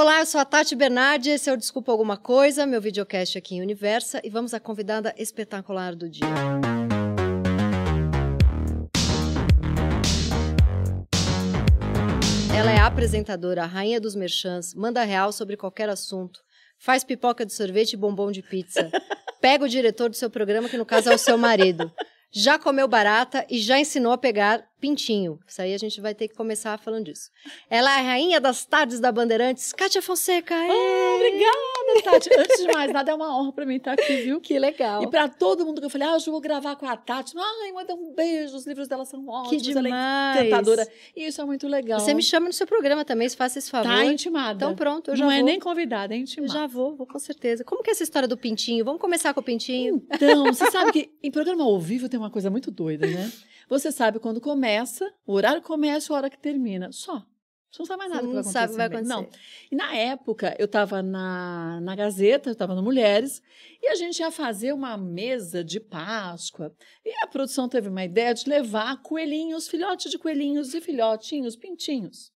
Olá, eu sou a Tati Bernardi, esse é o Desculpa Alguma Coisa, meu videocast aqui em Universa, e vamos à convidada espetacular do dia. Ela é apresentadora, rainha dos merchants, manda real sobre qualquer assunto, faz pipoca de sorvete e bombom de pizza, pega o diretor do seu programa, que no caso é o seu marido, já comeu barata e já ensinou a pegar pintinho. Isso aí a gente vai ter que começar falando disso. Ela é a rainha das tardes da Bandeirantes, Kátia Fonseca. Oh, obrigada, Tati. Antes de mais nada, é uma honra para mim estar aqui, viu? Que legal. E para todo mundo que eu falei, ah, eu vou gravar com a Tati. Ai, manda um beijo, os livros dela são ótimos. Que demais. Ela é encantadora. E isso é muito legal. Você me chama no seu programa também, se faça esse favor. Tá intimada. Então pronto, eu já Não vou. é nem convidada, é intimada. Eu já vou, vou com certeza. Como que é essa história do pintinho? Vamos começar com o pintinho? Então, você sabe que em programa ao vivo tem uma coisa muito doida, né? Você sabe quando começa, o horário começa e a hora que termina. Só. Você não sabe mais nada Você que não vai sabe o que vai acontecer. acontecer. Não. E na época, eu estava na, na Gazeta, eu estava no Mulheres, e a gente ia fazer uma mesa de Páscoa. E a produção teve uma ideia de levar coelhinhos, filhotes de coelhinhos e filhotinhos, pintinhos.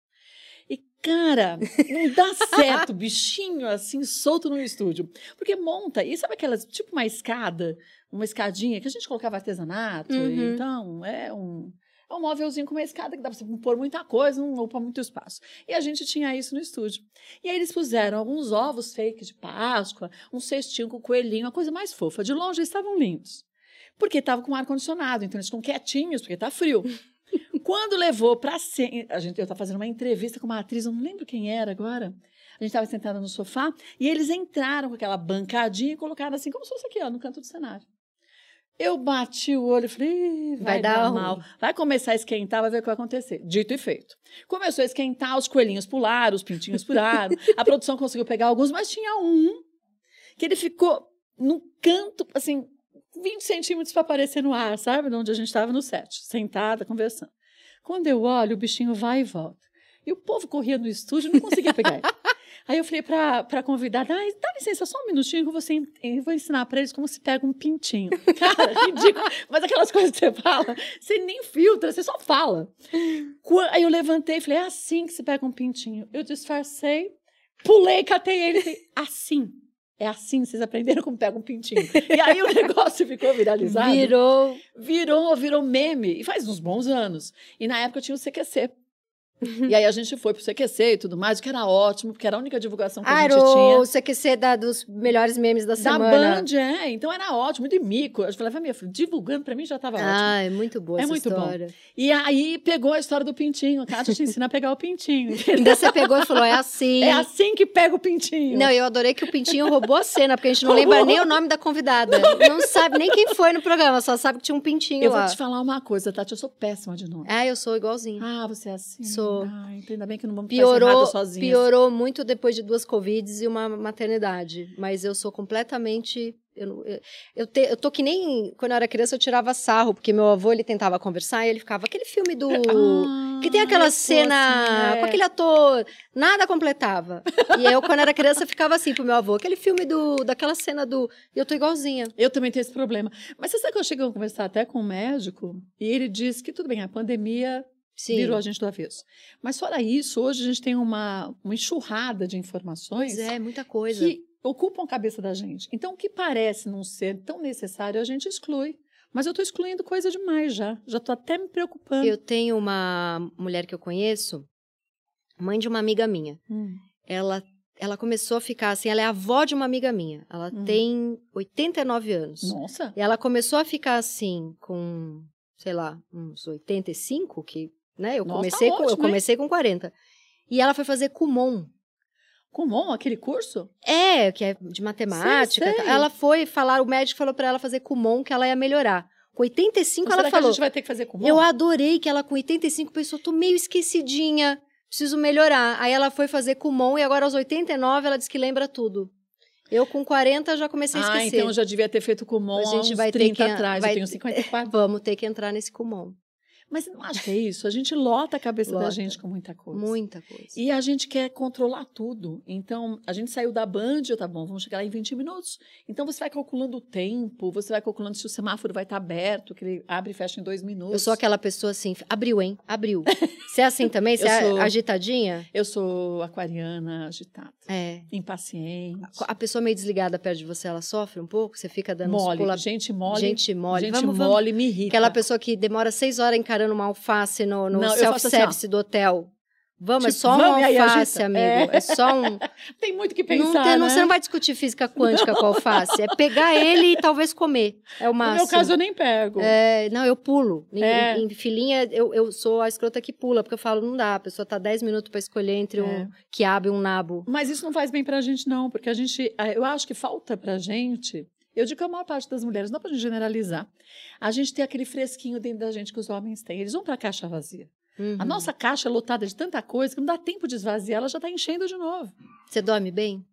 E, cara, não dá certo, bichinho assim, solto no estúdio. Porque monta, e sabe aquelas, tipo uma escada, uma escadinha que a gente colocava artesanato, Uhum. então é um. É um móvelzinho com uma escada que dá pra você pôr muita coisa, não ocupa muito espaço. E a gente tinha isso no estúdio. E aí eles puseram alguns ovos fake de Páscoa, um cestinho com coelhinho, a coisa mais fofa. De longe eles estavam lindos. Porque estava com ar-condicionado, então eles ficam quietinhos, porque tá frio. Quando levou pra cena, a gente, eu estava fazendo uma entrevista com uma atriz, eu não lembro quem era agora. A gente estava sentada no sofá e eles entraram com aquela bancadinha e colocaram assim, como se fosse aqui, ó, no canto do cenário. Eu bati o olho e falei, "Ih, vai, Vai dar, dar mal. ruim." Vai começar a esquentar, vai ver o que vai acontecer. Dito e feito. Começou a esquentar, os coelhinhos pularam, os pintinhos pularam. a produção conseguiu pegar alguns, mas tinha um que ele ficou num canto, assim, 20 centímetros para aparecer no ar, sabe? Onde a gente estava no set, sentada, conversando. Quando eu olho, o bichinho vai e volta. E o povo corria no estúdio, não conseguia pegar ele. Aí eu falei para a convidada, ai, dá licença, só um minutinho que eu vou, eu vou ensinar para eles como se pega um pintinho. Cara, ridículo. Mas aquelas coisas que você fala, você nem filtra, você só fala. Aí eu levantei e falei, é assim que se pega um pintinho. Eu disfarcei, pulei, catei ele e falei, assim. É assim, vocês aprenderam como pega um pintinho. E aí o negócio ficou viralizado. Virou. Virou, virou meme. E faz uns bons anos. E na época tinha o CQC. E aí a gente foi pro CQC e tudo mais, que era ótimo, porque era a única divulgação que a Ah, gente era tinha. o CQC da, dos melhores memes da, Da semana. Band, é. Então era ótimo, de mico. Eu falava, minha filha, divulgando pra mim já tava ótimo. Ah, é muito boa É essa muito bom. história. E aí pegou a história do pintinho. A Kátia te ensina a pegar o pintinho. Ainda você pegou e falou, é assim. É assim que pega o pintinho. Não, eu adorei que o Pintinho roubou a cena, porque a gente não Roubou. lembra nem o nome da convidada. Não, sabe nem quem foi no programa, só sabe que tinha um pintinho eu lá. vou te falar uma coisa, Tati, eu sou péssima de nome. Ah, eu sou igualzinho. Ah, você é assim? Sou. Ah, então ainda bem que não vamos Piorou, errado sozinhas. piorou muito depois de duas Covids e uma maternidade. Mas eu sou completamente. Eu, eu, eu, te- eu tô que nem. Quando eu era criança, eu tirava sarro, porque meu avô ele tentava conversar e ele ficava. Aquele filme do. Ah, que tem aquela sou cena assim, é. com aquele ator, nada completava. e eu, quando era criança, ficava assim pro meu avô. Aquele filme do, daquela cena do. E eu tô igualzinha. Eu também tenho esse problema. Mas você sabe que eu cheguei a conversar até com um médico e ele disse que tudo bem, a pandemia Sim. virou a gente do avesso. Mas fora isso, hoje a gente tem uma, uma enxurrada de informações Pois é, muita coisa. que ocupam a cabeça da gente. Então, o que parece não ser tão necessário, a gente exclui. Mas eu estou excluindo coisa demais já. Já estou até me preocupando. Eu tenho uma mulher que eu conheço, mãe de uma amiga minha. Hum. Ela, ela começou a ficar assim, ela é avó de uma amiga minha. Ela Hum. tem 89 anos. Nossa. E ela começou a ficar assim com, sei lá, uns 85, que, né, eu Nossa, comecei com, eu ótimo, hein? comecei com 40. E ela foi fazer Kumon. Comum aquele curso? É, que é de matemática. Sei, tá? sei. Ela foi falar, o médico falou pra ela fazer Kumon que ela ia melhorar. Com 85 Então, ela falou. que a gente vai ter que fazer comum? Eu adorei que ela com 85 pensou, tô meio esquecidinha, preciso melhorar. Aí ela foi fazer Kumon e agora aos 89 ela diz que lembra tudo. Eu com 40 já comecei a Ah, esquecer. então eu já devia ter feito comum A há gente uns vai ter 30 que- atrás. vai Eu tenho ter- 54. Vamos ter que entrar nesse Kumon. Mas não acho que é isso. A gente lota a cabeça da Lota. gente com muita coisa. Muita coisa. E a gente quer controlar tudo. Então, a gente saiu da Band, tá bom, vamos chegar lá em 20 minutos. Então, você vai calculando o tempo, você vai calculando se o semáforo vai estar aberto, que ele abre e fecha em dois minutos. Eu sou aquela pessoa assim, abriu, hein? Abriu. Você é assim também? Você é sou. agitadinha? Eu sou aquariana, agitada, É. impaciente. A pessoa meio desligada perto de você, ela sofre um pouco? Você fica dando Mole, pula... gente mole. Gente mole. Gente Vamos, vamos. mole me irrita. Aquela pessoa que demora seis horas encarando uma alface no, no Não, faço self-service do hotel. Vamos, é Tipo, só vamos, uma aí alface, amigo. É. É, só um. Tem muito que não pensar, tem- não- né? Você não vai discutir física quântica com a alface. É pegar ele e talvez comer. É o No máximo. meu caso, eu nem pego. É, não, eu pulo. Em, É. em filinha, eu, eu sou a escrota que pula, porque eu falo, não dá. A pessoa tá 10 minutos pra escolher entre É. um quiabo e um nabo. Mas isso não faz bem pra gente, não, porque a gente. ah, Eu acho que falta pra gente. Eu digo que a maior parte das mulheres, não pra gente generalizar. A gente tem aquele fresquinho dentro da gente que os homens têm. Eles vão pra caixa vazia. Uhum. A nossa caixa é lotada de tanta coisa que não dá tempo de esvaziar, ela já tá enchendo de novo. Você dorme bem?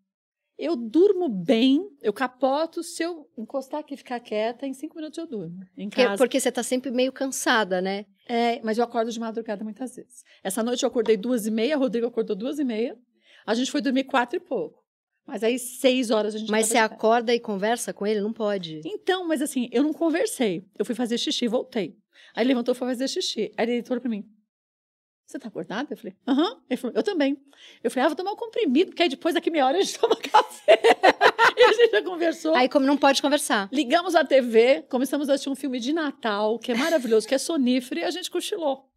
Eu durmo bem, eu capoto, se eu encostar aqui e ficar quieta, em cinco minutos eu durmo. Em Porque, casa. porque você tá sempre meio cansada, né? É, mas eu acordo de madrugada muitas vezes. Essa noite eu acordei duas e meia, Rodrigo acordou duas e meia. A gente foi dormir quatro e pouco. Mas aí, seis horas a gente Mas você acorda e conversa com ele? Não pode. Então, mas assim, eu não conversei. Eu fui fazer xixi e voltei. Aí ele levantou e foi fazer xixi. Aí ele falou pra mim: Você tá acordada? Eu falei: Aham. Ele falou: Eu também. Eu falei: Ah, vou tomar um comprimido, porque aí depois, daqui meia hora, a gente toma café. E a gente já conversou. Aí como não pode conversar. Ligamos a TV, começamos a assistir um filme de Natal, que é maravilhoso, que é sonífero, e a gente cochilou.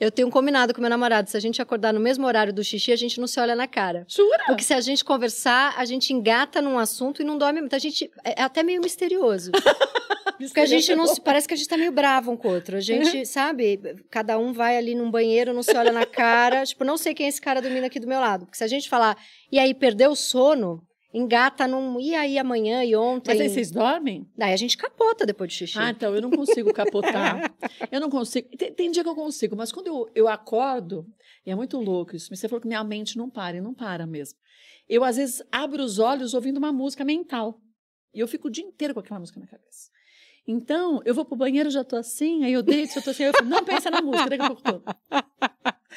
Eu tenho um combinado com meu namorado, se a gente acordar no mesmo horário do xixi, a gente não se olha na cara. Jura? Porque se a gente conversar, a gente engata num assunto e não dorme muito. A gente é até meio misterioso. Porque a gente não se, parece que a gente tá meio bravo um com o outro. A gente, sabe, cada um vai ali num banheiro, não se olha na cara. tipo, não sei quem é esse cara dormindo aqui do meu lado. Porque se a gente falar, e aí perdeu o sono, engata num, e aí amanhã e ontem. Mas aí vocês dormem? Daí a gente capota depois do xixi. Ah, então eu não consigo capotar. eu não consigo. Tem, tem dia que eu consigo, mas quando eu, eu acordo, e é muito louco isso, você falou que minha mente não para, e não para mesmo. Eu, às vezes, abro os olhos ouvindo uma música mental. E eu fico o dia inteiro com aquela música na cabeça. Então, eu vou pro banheiro, já tô assim, aí eu deito, eu tô assim, eu falo, não pensa na música, daqui a pouco tô.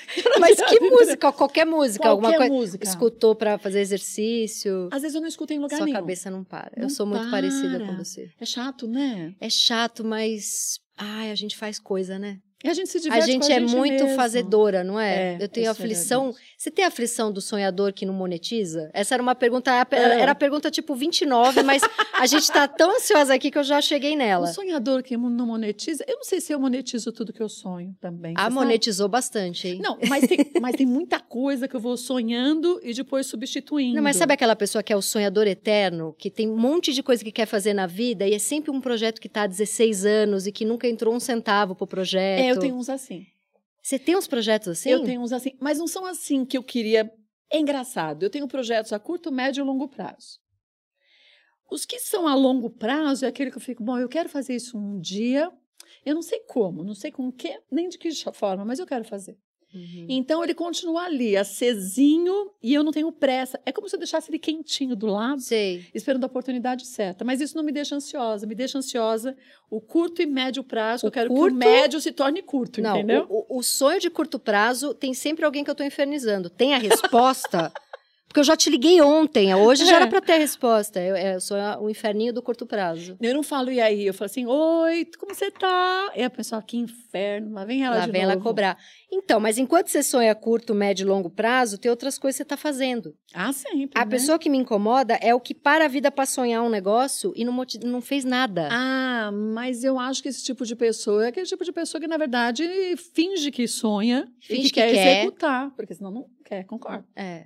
Mas que música? Qualquer música, alguma Qualquer coisa. música. Escutou pra fazer exercício. Às vezes eu não escuto em lugar Sua nenhum. cabeça não para. eu Não sou muito para. parecida com você. É chato, né? É chato, mas. Ai, a gente faz coisa, né? E a gente se A diverte gente, com a é gente muito mesmo. fazedora, não é? É, eu tenho é aflição. verdade. Você tem aflição do sonhador que não monetiza? Essa era uma pergunta. Era, É. era a pergunta tipo 29, mas a gente tá tão ansiosa aqui que eu já cheguei O nela. sonhador que não monetiza, eu não sei se eu monetizo tudo que eu sonho também. Ah, você sabe? monetizou bastante, hein? Não, mas tem, mas tem muita coisa que eu vou sonhando e depois substituindo. Não, mas sabe aquela pessoa que é o sonhador eterno, que tem um monte de coisa que quer fazer na vida e é sempre um projeto que tá há 16 anos e que nunca entrou um centavo pro projeto? É, eu tenho uns assim. Você tem uns projetos assim? Eu tenho uns assim, mas não são assim que eu queria. É engraçado. Eu tenho projetos a curto, médio e longo prazo. Os que são a longo prazo é aquele que eu fico, bom, eu quero fazer isso um dia. Eu não sei como, não sei com que, nem de que forma, mas eu quero fazer. Uhum. Então ele continua ali, acesinho, e eu não tenho pressa. É como se eu deixasse ele quentinho do lado, Sei. esperando a oportunidade certa. Mas isso não me deixa ansiosa. Me deixa ansiosa o curto e médio prazo. O eu quero curto- que o médio se torne curto, Não, entendeu? o, o- o sonho de curto prazo tem sempre alguém que eu tô infernizando. Tem a resposta? Porque eu já te liguei ontem, hoje já É. era pra ter a resposta. Eu, eu sou o inferninho do curto prazo. Eu não falo e aí, eu falo assim, oi, como você tá? E a pessoa, que inferno, lá vem ela Lá de vem novo. ela cobrar. Então, mas enquanto você sonha curto, médio e longo prazo, tem outras coisas que você tá fazendo. Ah, sempre, A né? pessoa que me incomoda é o que para a vida pra sonhar um negócio e não, não fez nada. Ah, mas eu acho que esse tipo de pessoa é aquele tipo de pessoa que, na verdade, finge que sonha e Finge que, que quer, quer. executar, porque senão não quer, concordo. É.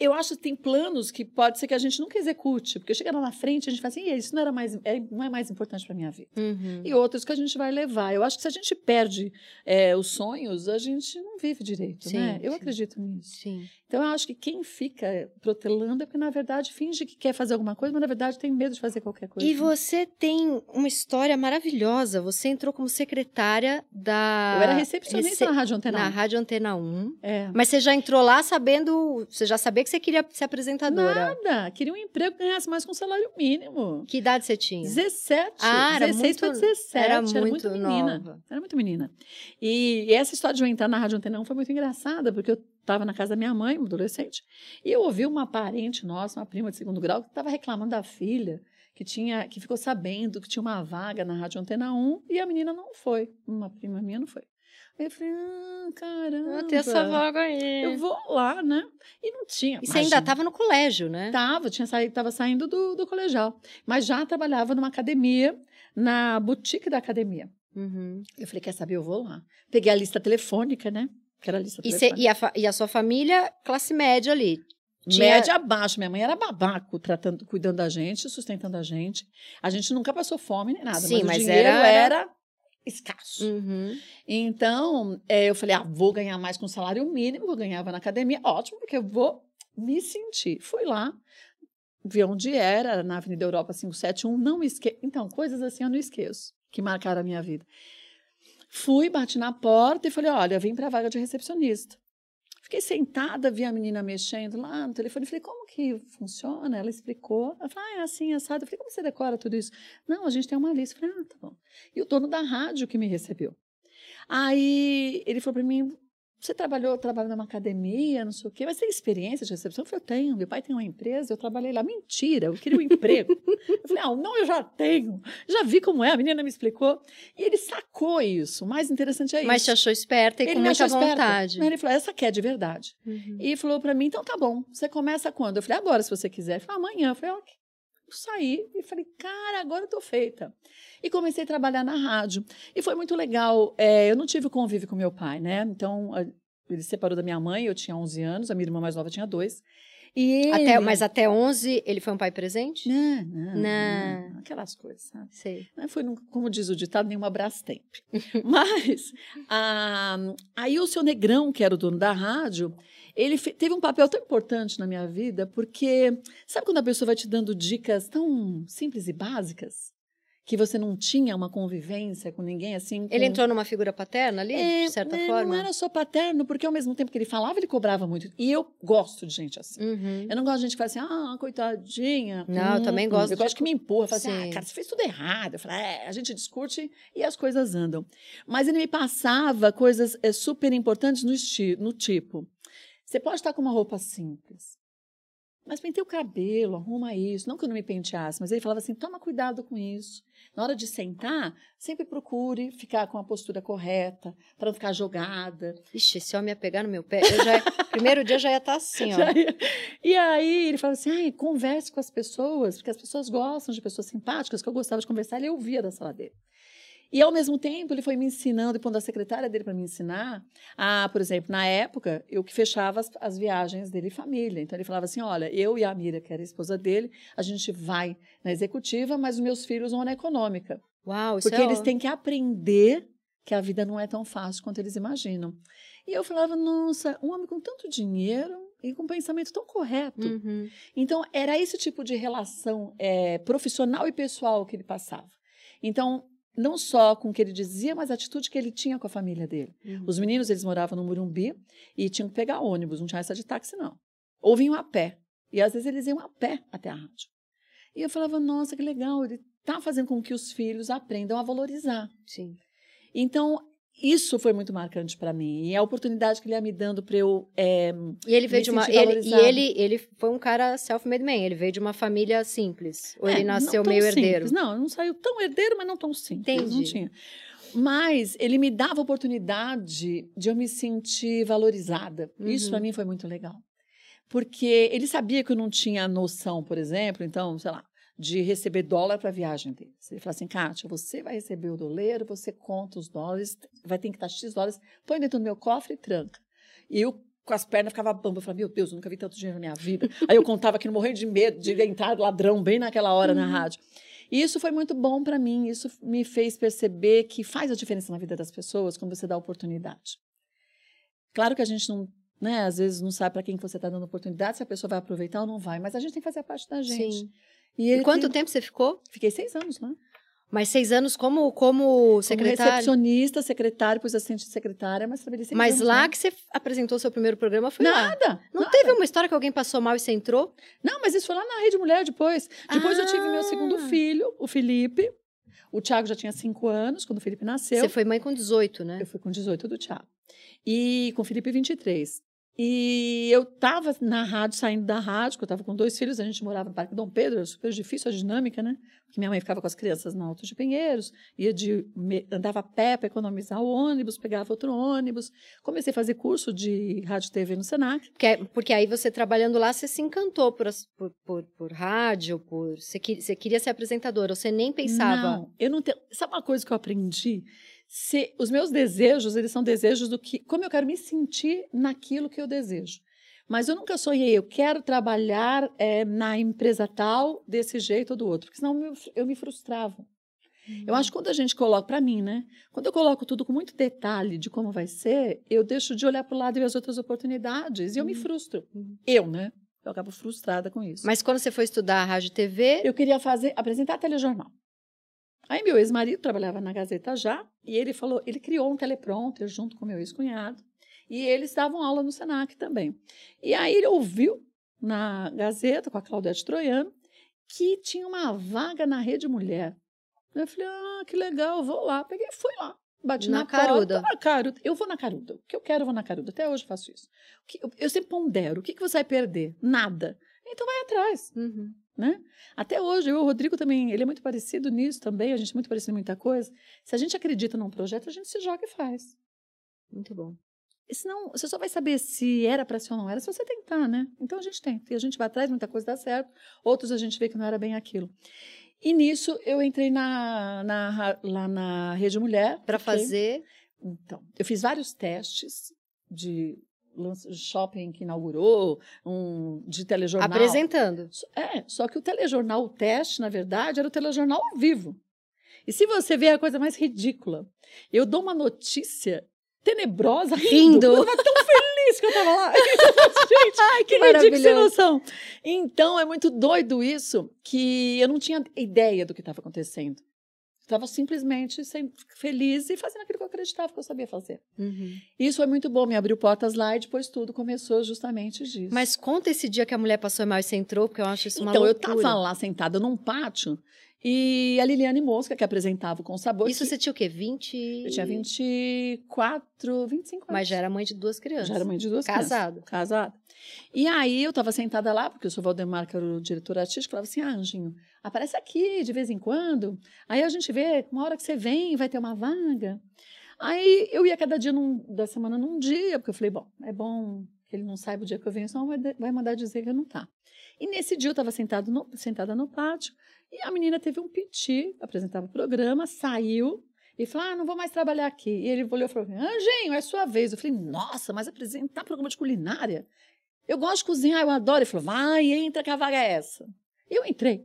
Eu acho que tem planos que pode ser que a gente nunca execute, porque chega lá na frente a gente fala assim, "Ih, isso não, era mais, é- não é mais importante para minha vida. Uhum. E outros que a gente vai levar. Eu acho que se a gente perde é, os sonhos, a gente não vive direito, Sim, né? Eu sim. acredito nisso. Sim. Então, eu acho que quem fica protelando é porque, na verdade, finge que quer fazer alguma coisa, mas, na verdade, tem medo de fazer qualquer coisa. E você tem uma história maravilhosa. Você entrou como secretária da. Eu era recepcionista Rece- na Rádio Antena. na 1. Rádio Antena 1. É. Mas você já entrou lá sabendo. Você já sabia que você queria ser apresentadora. Nada. Queria um emprego que ganhasse mais com salário mínimo. Que idade você tinha? 17. Ah, era 16 para muito- 17. era Era muito muito, menina. nova. Era muito menina. E, e essa história de eu entrar na Rádio Antena 1 foi muito engraçada, porque eu estava na casa da minha mãe, uma adolescente, e eu ouvi uma parente nossa, uma prima de segundo grau, que estava reclamando da filha, que tinha, que ficou sabendo que tinha uma vaga na Rádio Antena 1, e a menina não foi. Uma prima minha não foi. Aí eu falei, ah, caramba. Ah, tem essa vaga aí. Eu vou lá, né? E não tinha. E você ainda estava no colégio, né? Tava, tinha saído, tava saindo do, do colegial. Mas já trabalhava numa academia, na boutique da academia. Uhum. Eu falei, quer saber, eu vou lá. Peguei a lista telefônica, né? Que era a lista E, cê- telefônica. e a e a sua família, classe média ali. tinha- Média abaixo. Minha mãe era babaco, tratando, cuidando da gente, sustentando a gente. A gente nunca passou fome nem nada. Sim, mas, mas o dinheiro era- era, escasso. Uhum. Então, é, eu falei, ah, vou ganhar mais com o salário mínimo eu ganhava na academia. Ótimo, porque eu vou me sentir. Fui lá, vi onde era, era na Avenida Europa 571, não me esqueço. Então, coisas assim eu não esqueço, que marcaram a minha vida. Fui, bati na porta e falei, olha, vim para a vaga de recepcionista. Fiquei sentada, vi a menina mexendo lá no telefone. Falei, como que funciona? Ela explicou. Ela falou, ah, é assim, assado. Eu falei, como você decora tudo isso? Não, a gente tem uma lista. Eu falei, ah, tá bom. E o dono da rádio que me recebeu. Aí ele falou para mim: você trabalhou, trabalha numa academia, não sei o quê, mas tem experiência de recepção? Eu falei, eu tenho, meu pai tem uma empresa, eu trabalhei lá. Mentira, eu queria um emprego. eu falei, não, não, eu já tenho. Já vi como é, a menina me explicou. E ele sacou isso. O mais interessante é isso. Mas te achou esperta e ele com muita vontade. Aí Ele falou, essa é de verdade. Uhum. E falou para mim, então tá bom, você começa quando? Eu falei, agora, se você quiser. Ele falou, amanhã. Eu falei, ok. Saí e falei, cara, agora eu tô feita. E comecei a trabalhar na rádio. E foi muito legal. É, eu não tive convívio com meu pai, né? Então, ele se separou da minha mãe, eu tinha 11 anos, a minha irmã mais nova tinha dois. E ele... Até, mas até 11 ele foi um pai presente? Não, não, Não. não. Aquelas coisas, sabe? Sei. Não foi, como diz o ditado, nenhuma Brastemp. Mas ah, aí o seu Negrão, que era o dono da rádio, ele teve um papel tão importante na minha vida, porque sabe quando a pessoa vai te dando dicas tão simples e básicas? Que você não tinha uma convivência com ninguém assim. Ele com- entrou numa figura paterna ali, É, de certa né, forma? Não era só paterno, porque ao mesmo tempo que ele falava, ele cobrava muito. E eu gosto de gente assim. Uhum. Eu não gosto de gente que fala assim, ah, coitadinha. Não, eu também gosto Eu de- gosto que me empurra, fala assim, Sim. ah, cara, você fez tudo errado. Eu falo, é, a gente discute e as coisas andam. Mas ele me passava coisas é, super importantes no, esti no tipo. Você pode estar com uma roupa simples, mas penteia o cabelo, arruma isso. Não que eu não me penteasse, mas ele falava assim, toma cuidado com isso. Na hora de sentar, sempre procure ficar com a postura correta, para não ficar jogada. Ixi, esse homem ia pegar no meu pé. Já, primeiro dia já ia estar assim, ó. E aí ele falava assim: Ai, converse com as pessoas, porque as pessoas gostam de pessoas simpáticas, que eu gostava de conversar, ele ouvia da sala dele. E ao mesmo tempo ele foi me ensinando, e pondo a secretária dele para me ensinar, a, por exemplo, na época, eu que fechava as, as viagens dele e família. Então ele falava assim: olha, eu e a Mira, que era a esposa dele, a gente vai na executiva, mas os meus filhos vão na econômica. Uau, isso Porque é eles têm que aprender que a vida não é tão fácil quanto eles imaginam. E eu falava, nossa, um homem com tanto dinheiro e com um pensamento tão correto. Uhum. Então, era esse tipo de relação é, profissional e pessoal que ele passava. Então, não só com o que ele dizia, mas a atitude que ele tinha com a família dele. Uhum. Os meninos, eles moravam no Morumbi e tinham que pegar ônibus, não tinha essa de táxi, não. Ou vinham a pé. E às vezes eles iam a pé até a rádio. E eu falava, nossa, que legal, ele está fazendo com que os filhos aprendam a valorizar. Sim. Então, isso foi muito marcante para mim. E a oportunidade que ele ia me dando para eu. é, E ele veio de uma. Ele, e ele, ele foi um cara self-made man. Ele veio de uma família simples. Ou é, ele não nasceu meio simples. herdeiro. Não, não saiu tão herdeiro, mas não tão simples. Não Entendi. tinha. Mas ele me dava a oportunidade de eu me sentir valorizada. Isso Uhum. para mim foi muito legal. Porque ele sabia que eu não tinha noção, por exemplo, então, sei lá, de receber dólar para a viagem dele. Ele falou assim, Kátia, você vai receber o doleiro, você conta os dólares, vai ter que estar X dólares, põe dentro do meu cofre e tranca. E eu, com as pernas, ficava bamba. Eu falava, meu Deus, eu nunca vi tanto dinheiro na minha vida. Aí eu contava que não morrendo de medo de entrar ladrão bem naquela hora na rádio. E isso foi muito bom para mim, isso me fez perceber que faz a diferença na vida das pessoas quando você dá oportunidade. Claro que a gente não, né, às vezes não sabe para quem que você está dando oportunidade, se a pessoa vai aproveitar ou não vai, mas a gente tem que fazer a parte da gente. Sim. E E quanto tem- tempo você ficou? Fiquei seis anos lá. Mas seis anos como, como secretária? Como recepcionista, secretária, depois assistente de secretária, mas trabalhei seis Mas anos, lá né? que você apresentou seu primeiro programa foi lá. Nada. Não nada. teve uma história que alguém passou mal e você entrou? Não, mas isso foi lá na Rede Mulher depois. Depois eu tive meu segundo Ah. filho, o Felipe. O Thiago já tinha cinco anos quando o Felipe nasceu. Você foi mãe com 18, né? Eu fui com 18 do Thiago. E com o Felipe, 23. E eu estava na rádio, saindo da rádio, que eu estava com dois filhos, a gente morava no Parque Dom Pedro, era super difícil a dinâmica, né? Porque minha mãe ficava com as crianças na Alto de Pinheiros, ia de, andava a pé para economizar o ônibus, pegava outro ônibus. Comecei a fazer curso de rádio e TV no Senac. Porque, porque aí você trabalhando lá, você se encantou por, por, por, por rádio, por você, você queria ser apresentadora, você nem pensava. Não, eu não tenho. Sabe uma coisa que eu aprendi? Se, os meus desejos, eles são desejos do que. Como eu quero me sentir naquilo que eu desejo. Mas eu nunca sonhei, eu quero trabalhar eh, na empresa tal, desse jeito ou do outro, porque senão eu, eu me frustrava. Eu acho que quando a gente coloca, para mim, né? Quando eu coloco tudo com muito detalhe de como vai ser, eu deixo de olhar para o lado e ver as outras oportunidades. E eu me Uhum. frustro. Uhum. Eu, né? Eu acabo frustrada com isso. Mas quando você foi estudar rádio e TV, Eu queria fazer, apresentar telejornal. Aí meu ex-marido trabalhava na Gazeta já, e ele falou, ele criou um teleprompter junto com meu ex-cunhado, e eles davam aula no Senac também. E aí ele ouviu na Gazeta, com a Claudete Troiano, que tinha uma vaga na Rede Mulher. Eu falei, ah, que legal, vou lá. Peguei fui lá. Bati Na na, caruda. porta. Na caruda. Eu vou na caruda. O que eu quero, eu vou na caruda. Até hoje eu faço isso. Eu sempre pondero. O que, que você vai perder? Nada. Então vai atrás Uhum. né? Até hoje, eu e o Rodrigo também, ele é muito parecido nisso também, a gente é muito parecido em muita coisa. Se a gente acredita num projeto, a gente se joga e faz. muito bom. E senão, você só vai saber se era para ser ou não era se você tentar, né? Então a gente tenta. E a gente vai atrás, muita coisa dá certo, outros a gente vê que não era bem aquilo. E nisso eu entrei na, na lá na Rede Mulher. Para fazer. Então, eu fiz vários testes de shopping que inaugurou, um de telejornal. Apresentando. É, só que o telejornal, o teste, na verdade, era o telejornal ao vivo. E se você vê a coisa mais ridícula, eu dou uma notícia tenebrosa rindo. Rindo. Eu tava tão feliz que eu tava lá. Gente, Ai, que ridículo, sem noção. Então, é muito doido isso, que eu não tinha ideia do que estava acontecendo. Estava simplesmente feliz e fazendo aquilo que eu acreditava que eu sabia fazer. Uhum. Isso foi muito bom, me abriu portas lá e depois tudo começou justamente disso. Mas conta esse dia que a mulher passou mal e você entrou, porque eu acho isso uma Então, eu loucura. estava lá sentada num pátio e a Liliane Mosca, que apresentava o Com Sabor. Isso que você tinha o quê? 20? Eu tinha 24, 25 anos. Mas já era mãe de duas crianças. Já era mãe de duas Casado. crianças. Casada. E aí eu estava sentada lá, porque o seu Valdemar, que era o diretor artístico, falava assim: ah, Anjinho, aparece aqui de vez em quando. Aí a gente vê, uma hora que você vem, vai ter uma vaga. Aí eu ia cada dia num- da semana num dia, porque eu falei, bom, é bom ele não saiba o dia que eu venho, senão vai, mandar dizer que não tá. E nesse dia eu estava sentada no pátio e a menina teve um piti, apresentava o programa, saiu e falou: Ah, não vou mais trabalhar aqui. E ele olhou e falou: Anjinho, é sua vez. Eu falei: Nossa, mas apresentar programa de culinária? Eu gosto de cozinhar, eu adoro. Ele falou: Vai, entra que a vaga é essa. Eu entrei.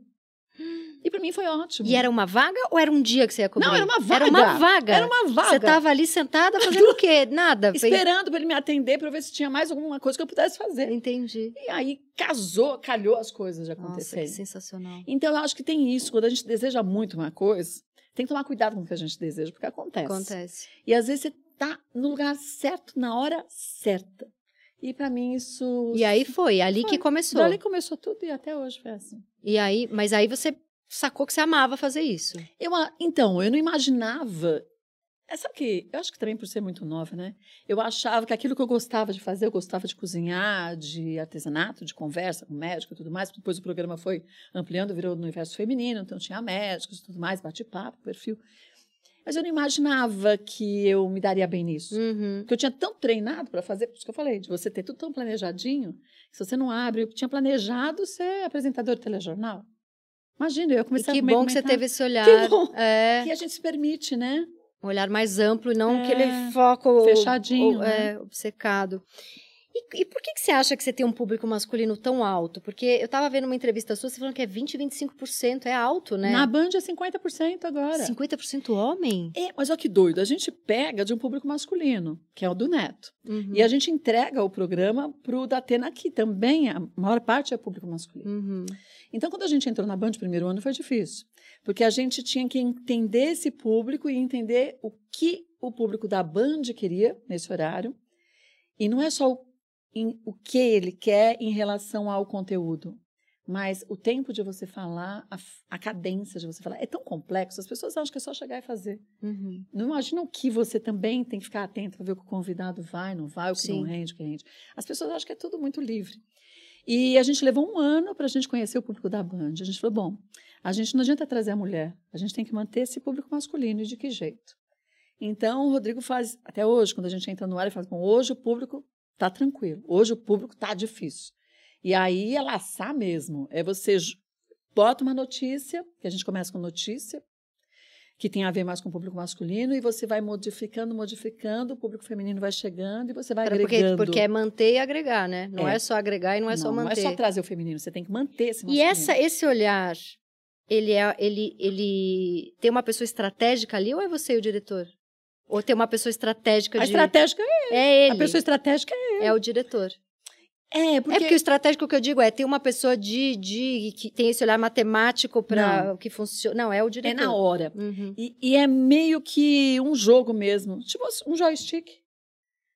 E para mim foi ótimo. E era uma vaga ou era um dia que você ia cobrir? Não, era uma Era uma vaga. vaga. Era uma vaga. Você estava ali sentada fazendo o quê? Nada. esperando para ele me atender para ver se tinha mais alguma coisa que eu pudesse fazer. Entendi. E aí casou, calhou as coisas de Nossa, que acontecerem. sensacional. Então, eu acho que tem isso. Quando a gente deseja muito uma coisa, tem que tomar cuidado com o que a gente deseja, porque acontece. Acontece. E às vezes você tá no lugar certo, na hora certa. E para mim isso. E aí foi, ali Foi. que começou. Dali começou tudo e até hoje foi assim. E aí, mas aí você sacou que você amava fazer isso. Eu, então, eu não imaginava. É, sabe que eu acho que também por ser muito nova, né? Eu achava que aquilo que eu gostava de fazer, eu gostava de cozinhar, de artesanato, de conversa com médico e tudo mais. Depois o programa foi ampliando, virou no universo feminino, então tinha médicos e tudo mais, bate-papo, perfil. Mas eu não imaginava que eu me daria bem nisso. Uhum. Porque eu tinha tão treinado para fazer, por isso que eu falei, de você ter tudo tão planejadinho, que se você não abre, eu tinha planejado ser apresentador de telejornal. Imagina, eu ia E que a bom que você teve esse olhar. Que bom. É, que a gente se permite, né? um olhar mais amplo e não É, aquele foco fechadinho, o- né? é, obcecado. E, e por que, que você acha que você tem um público masculino tão alto? Porque eu tava vendo uma entrevista sua, você falando que é 20, 25%, é alto, né? Na Band é 50% agora. 50% homem? É, mas olha que doido. A gente pega de um público masculino, que é o do Neto. Uhum. E a gente entrega o programa pro Datena, que também a maior parte é público masculino. Uhum. Então, quando a gente entrou na Band primeiro ano, foi difícil. Porque a gente tinha que entender esse público e entender o que o público da Band queria nesse horário. E não é só o, em, o que ele quer em relação ao conteúdo, mas o tempo de você falar, a, a cadência de você falar. É tão complexo, as pessoas acham que é só chegar e fazer. Uhum. Não imaginam que você também tem que ficar atento para ver o que o convidado vai, não vai, o que não Sim. rende, o que rende. As pessoas acham que é tudo muito livre. E a gente levou um ano para a gente conhecer o público da Band. A gente falou, bom, a gente não adianta trazer a mulher, a gente tem que manter esse público masculino. E de que jeito? Então, o Rodrigo faz, até hoje, quando a gente entra no ar, ele fala, bom, hoje o público está tranquilo, hoje o público está difícil. E aí é laçar mesmo, é você bota uma notícia, que a gente começa com notícia, que tem a ver mais com o público masculino, e você vai modificando, modificando, o público feminino vai chegando e você vai Porque, agregando. porque é manter e agregar, né? Não é, É. só agregar e não é só não, manter. não é só trazer o feminino, você tem que manter esse E masculino. essa, esse olhar, ele, é, ele, ele tem uma pessoa estratégica ali ou é você e o diretor? Ou tem uma pessoa estratégica A de... estratégica é É ele, a pessoa estratégica é, é o diretor. é porque, É porque o estratégico que eu digo é tem uma pessoa de, de que tem esse olhar matemático para o que funciona. Não, é o é diretor. na hora. Uhum. E, e é meio que um jogo mesmo, tipo um joystick.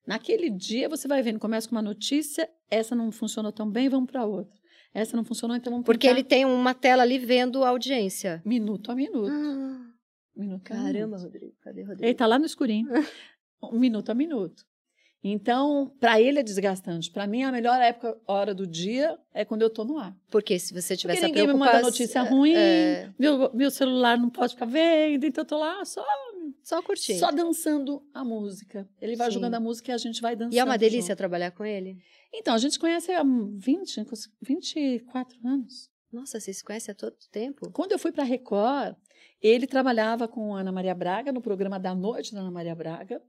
Naquele dia você vai vendo, começa com uma notícia, essa não funcionou tão bem, vamos para outra. Essa não funcionou, então vamos Porque tentar ele tem uma tela ali vendo a audiência. minuto a minuto. Ah, minuto a caramba, minuto. Rodrigo. Cadê Rodrigo? Ele tá lá no escurinho, um minuto a minuto. Então, para ele é desgastante. Para mim, a melhor época, hora do dia é quando eu tô no ar. Porque se você Porque tivesse a ninguém me manda notícia ruim, é, meu, meu celular não pode ficar vendo, então eu tô lá só, só curtindo. só dançando a música. Ele vai Sim. jogando a música e a gente vai dançando. E é uma delícia junto. trabalhar com ele? Então, a gente conhece há 20, 24 anos. Nossa, vocês se conhecem há todo tempo? Quando eu fui para a Record, ele trabalhava com a Ana Maria Braga, no programa da noite da Ana Maria Braga.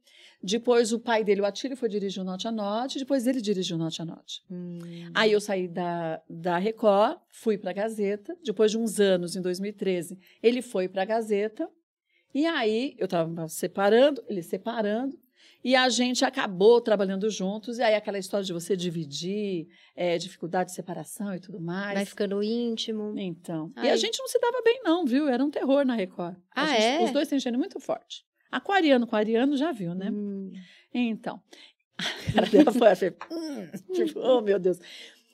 Depois, o pai dele, o Atílio, foi dirigir o Note a Note. Depois, ele dirigiu o Note a Note. Hum. Aí, eu saí da, da Record, fui para a Gazeta. Depois de uns anos, em 2013, ele foi para a Gazeta. E aí, eu estava separando, ele separando. E a gente acabou trabalhando juntos. E aí, aquela história de você dividir, eh, dificuldade de separação e tudo mais. Vai ficando íntimo. Então. E Ai. a gente não se dava bem, não, viu? Era um terror na Record. Ah, gente- é? Os dois têm gênio muito forte. Aquariano com ariano já viu, né? Hum. Então. A cara dela foi assim, hum, tipo, oh meu Deus.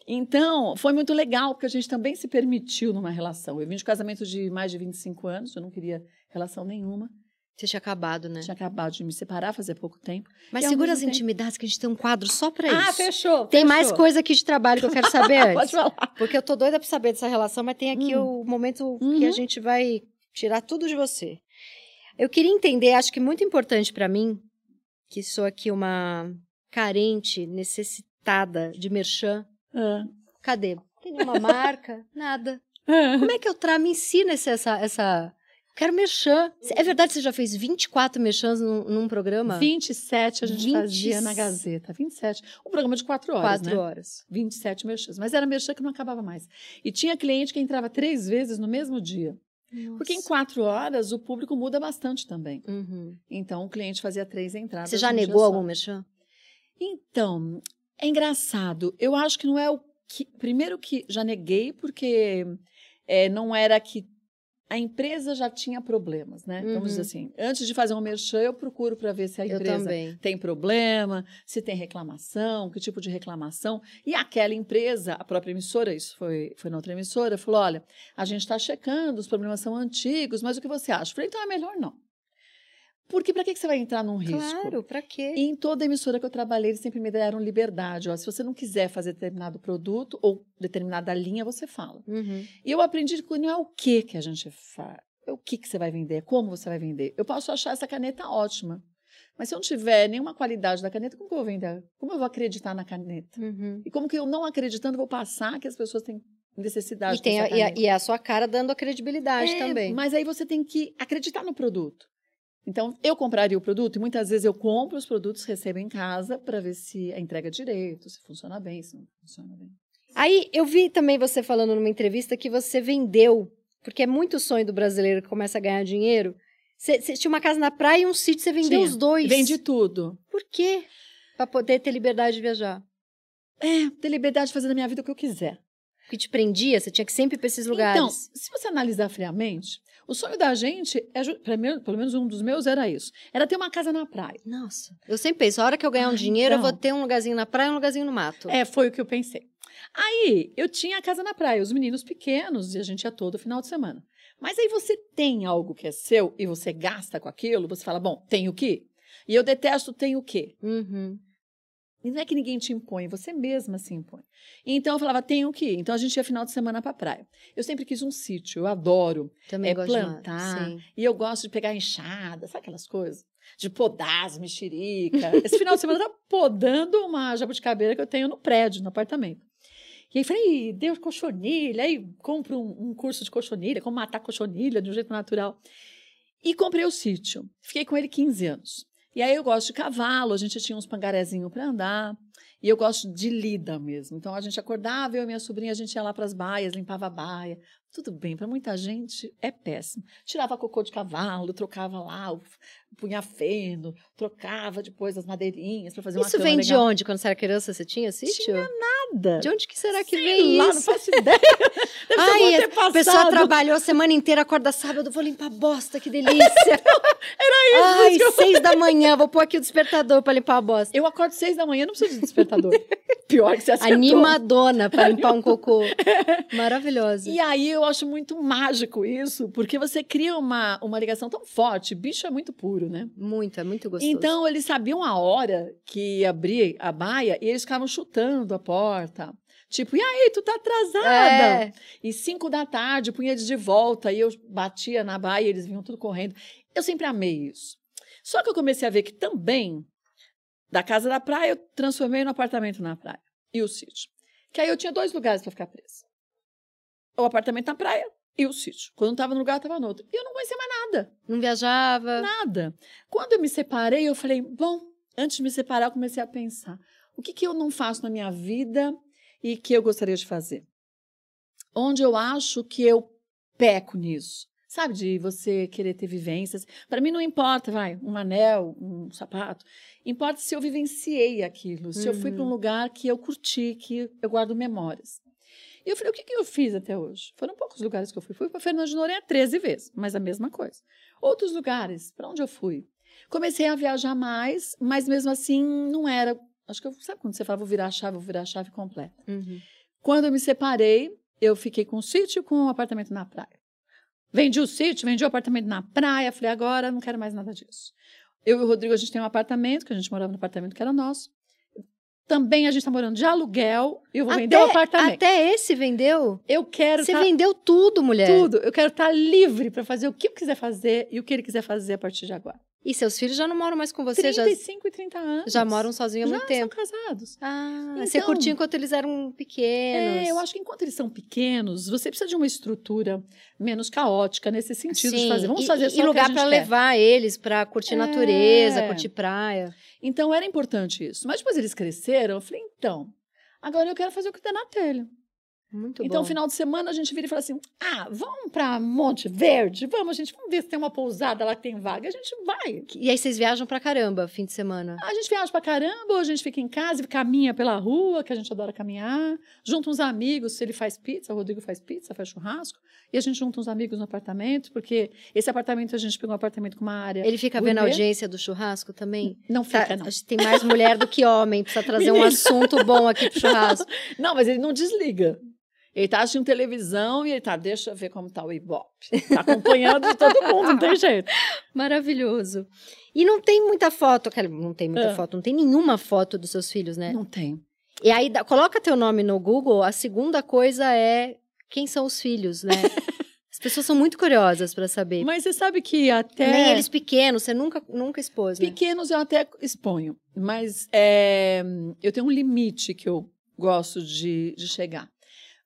Então, foi muito legal, porque a gente também se permitiu numa relação. Eu vim de casamento de mais de 25 anos, eu não queria relação nenhuma. Você tinha acabado, né? Tinha acabado de me separar fazia pouco tempo. Mas E segura as tempo- intimidades que a gente tem um quadro só pra isso. Ah, fechou. Tem fechou. mais coisa aqui de trabalho que eu quero saber antes. Pode falar. Porque eu tô doida pra saber dessa relação, mas tem aqui Hum. o momento que Uhum. a gente vai tirar tudo de você. Eu queria entender, acho que muito importante pra mim, que sou aqui uma carente, necessitada de merchan. Ah. Cadê? Tem nenhuma marca? Nada. Ah. Como é que eu trago? Me ensina essa, essa... Quero merchan. É verdade que você já fez 24 merchans num, num programa? 27 a gente 20 fazia na Gazeta. 27. Um programa de quatro horas, Quatro né? horas. 27 merchans. Mas era merchan que não acabava mais. E tinha cliente que entrava três vezes no mesmo dia. Porque em Nossa. quatro horas o público muda bastante também. Uhum. Então o cliente fazia três entradas. Você já negou só. algum merchan? Então, é engraçado. Eu acho que não é o que. Primeiro que já neguei, porque é, não era que. A empresa já tinha problemas, né? Vamos Uhum. dizer assim. Antes de fazer um merchan, eu procuro para ver se a empresa tem problema, se tem reclamação, que tipo de reclamação. E aquela empresa, a própria emissora, isso foi, foi na outra emissora, falou: olha, a gente está checando, os problemas são antigos, mas o que você acha? Eu falei, então é melhor não. Porque para que você vai entrar num risco? Claro, pra quê? E em toda emissora que eu trabalhei, eles sempre me deram liberdade. Ó, se você não quiser fazer determinado produto ou determinada linha, você fala. Uhum. E eu aprendi que não é o que que a gente faz, é o que que você vai vender, é como você vai vender. Eu posso achar essa caneta ótima, mas se eu não tiver nenhuma qualidade da caneta, como que eu vou vender? Como eu vou acreditar na caneta? Uhum. E como que eu não acreditando vou passar que as pessoas têm necessidade E, tem a, e, a, e a sua cara dando a credibilidade É, também. Mas aí você tem que acreditar no produto. Então, eu compraria o produto e muitas vezes eu compro os produtos, recebo em casa para ver se a entrega é direito, se funciona bem, se não funciona bem. Aí eu vi também você falando numa entrevista que você vendeu, porque é muito sonho do brasileiro que começa a ganhar dinheiro. Você, você tinha uma casa na praia e um sítio, você vendeu os dois. Vendi tudo. Por quê? Pra poder ter liberdade de viajar. É, ter liberdade de fazer na minha vida o que eu quiser. Porque te prendia, você tinha que sempre ir pra esses lugares. Então, se você analisar friamente, o sonho da gente, é, pra mim, pelo menos um dos meus era isso, era ter uma casa na praia. Nossa, eu sempre penso, a hora que eu ganhar um Ah, dinheiro, eu então. vou ter um lugarzinho na praia e um lugarzinho no mato. É, foi o que eu pensei. Aí, eu tinha a casa na praia, os meninos pequenos, e a gente ia todo final de semana. Mas aí você tem algo que é seu e você gasta com aquilo, você fala, bom, tem o quê? E eu detesto tem o quê? Uhum. E não é que ninguém te impõe, você mesma se impõe. Então eu falava, tem o quê? Então a gente ia final de semana pra praia. Eu sempre quis um sítio, eu adoro. Também É gosto plantar. de. E eu gosto de pegar enxada, sabe aquelas coisas? De podar as mexerica. Esse final de semana eu tava podando uma jabuticabeira que eu tenho no prédio, no apartamento. E aí falei, "Ih, deu cochonilha, aí compro um, um curso de cochonilha, como matar cochonilha de um jeito natural. E comprei o sítio. Fiquei com ele 15 anos. E aí eu gosto de cavalo, a gente tinha uns pangarezinhos para andar. E eu gosto de lida mesmo. Então a gente acordava, eu e minha sobrinha, a gente ia lá para as baias, limpava a baia. Tudo bem, para muita gente é péssimo. Tirava cocô de cavalo, trocava lá, o- punha feno, trocava depois as madeirinhas para fazer uma Isso vem de legal. onde? Quando você era criança, você tinha sítio? Nada. De onde que será que Sei vem lá, isso? não faço ideia. Deve Ai, ser a pessoa trabalhou a semana inteira, acorda sábado, vou limpar bosta, que delícia. Era isso, Ai, seis da manhã, vou pôr aqui o despertador pra limpar a bosta. Eu acordo seis da manhã, não preciso de despertador. Pior que você acertou. Animadona pra limpar um cocô. Maravilhosa. E aí eu acho muito mágico isso, porque você cria uma, uma ligação tão forte. Bicho é muito puro, né? Muito, é muito gostoso. Então eles sabiam a hora que abrir a baia e eles ficavam chutando a porta. Tipo, e aí, tu tá atrasada? é, E cinco da tarde, punha eles de volta e eu batia na baia eles vinham tudo correndo. Eu sempre amei isso. Só que eu comecei a ver que também, da casa da praia, eu transformei no apartamento na praia. E o sítio. Que aí eu tinha dois lugares para ficar presa. O apartamento na praia e o sítio. Quando eu estava no lugar, eu estava no outro. E eu não conhecia mais nada. não viajava. Nada. Quando eu me separei, eu falei, bom, antes de me separar, eu comecei a pensar. O que, que eu não faço na minha vida e que eu gostaria de fazer? Onde eu acho que eu peco nisso? Sabe, de você querer ter vivências. Para mim não importa, vai, um anel, um sapato. Importa se eu vivenciei aquilo, se eu fui para um Uhum. lugar que eu curti, que eu guardo memórias. E eu falei, o que, que eu fiz até hoje? Foram poucos lugares que eu fui. Fui para Fernando de Noronha 13 vezes, mas a mesma coisa. Outros lugares, para onde eu fui? Comecei a viajar mais, mas mesmo assim não era. Acho que eu, sabe quando você fala, vou virar a chave, vou virar a chave completa. Uhum. Quando eu me separei, eu fiquei com um sítio e com um apartamento na praia. Vendi o sítio, vendi o apartamento na praia, falei, agora não quero mais nada disso. Eu e o Rodrigo, a gente tem um apartamento, que a gente morava no apartamento que era nosso. Também a gente está morando de aluguel e eu vou vender o apartamento. até esse vendeu? Eu quero Você tá- vendeu tudo, mulher. tudo. Eu quero estar livre para fazer o que eu quiser fazer e o que ele quiser fazer a partir de agora. E seus filhos já não moram mais com você? Já, 35 e 30 anos. já moram sozinhos há Já muito tempo. são casados. Ah, Então- você curtiu enquanto eles eram pequenos. É, eu acho que enquanto eles são pequenos, você precisa de uma estrutura menos caótica nesse sentido de Sim, fazer. Vamos e, fazer e só a lugar quer. levar eles pra curtir natureza, É. curtir praia. Então era importante isso. Mas depois eles cresceram, eu falei, então, agora eu quero fazer o que der na telha. Muito então, bom. final de semana, a gente vira e fala assim: ah, vamos para Monte Verde? Vamos, gente, vamos ver se tem uma pousada lá que tem vaga. A gente vai. E aí vocês viajam pra caramba, fim de semana. A gente viaja pra caramba, ou a gente fica em casa e caminha pela rua, que a gente adora caminhar. Junta uns amigos, se ele faz pizza, o Rodrigo faz pizza, faz churrasco. E a gente junta uns amigos no apartamento, porque esse apartamento a gente pegou um apartamento com uma área. Ele fica vendo a audiência do churrasco também? Não Tá, fica, não. acho que tem mais mulher do que homem, precisa trazer um Menina. assunto bom aqui pro churrasco. Não, mas ele não desliga. Ele tá assistindo televisão e ele tá, deixa eu ver como tá o Ibope. Tá acompanhando de todo mundo, não tem jeito. Maravilhoso. E não tem muita foto, não tem muita Ah. foto, não tem nenhuma foto dos seus filhos, né? Não tem. E aí, dá- coloca teu nome no Google, a segunda coisa é quem são os filhos, né? As pessoas são muito curiosas pra saber. Mas você sabe que até. Nem eles pequenos, você nunca, nunca expôs, né? Pequenos eu até exponho, mas é, eu tenho um limite que eu gosto de, de chegar.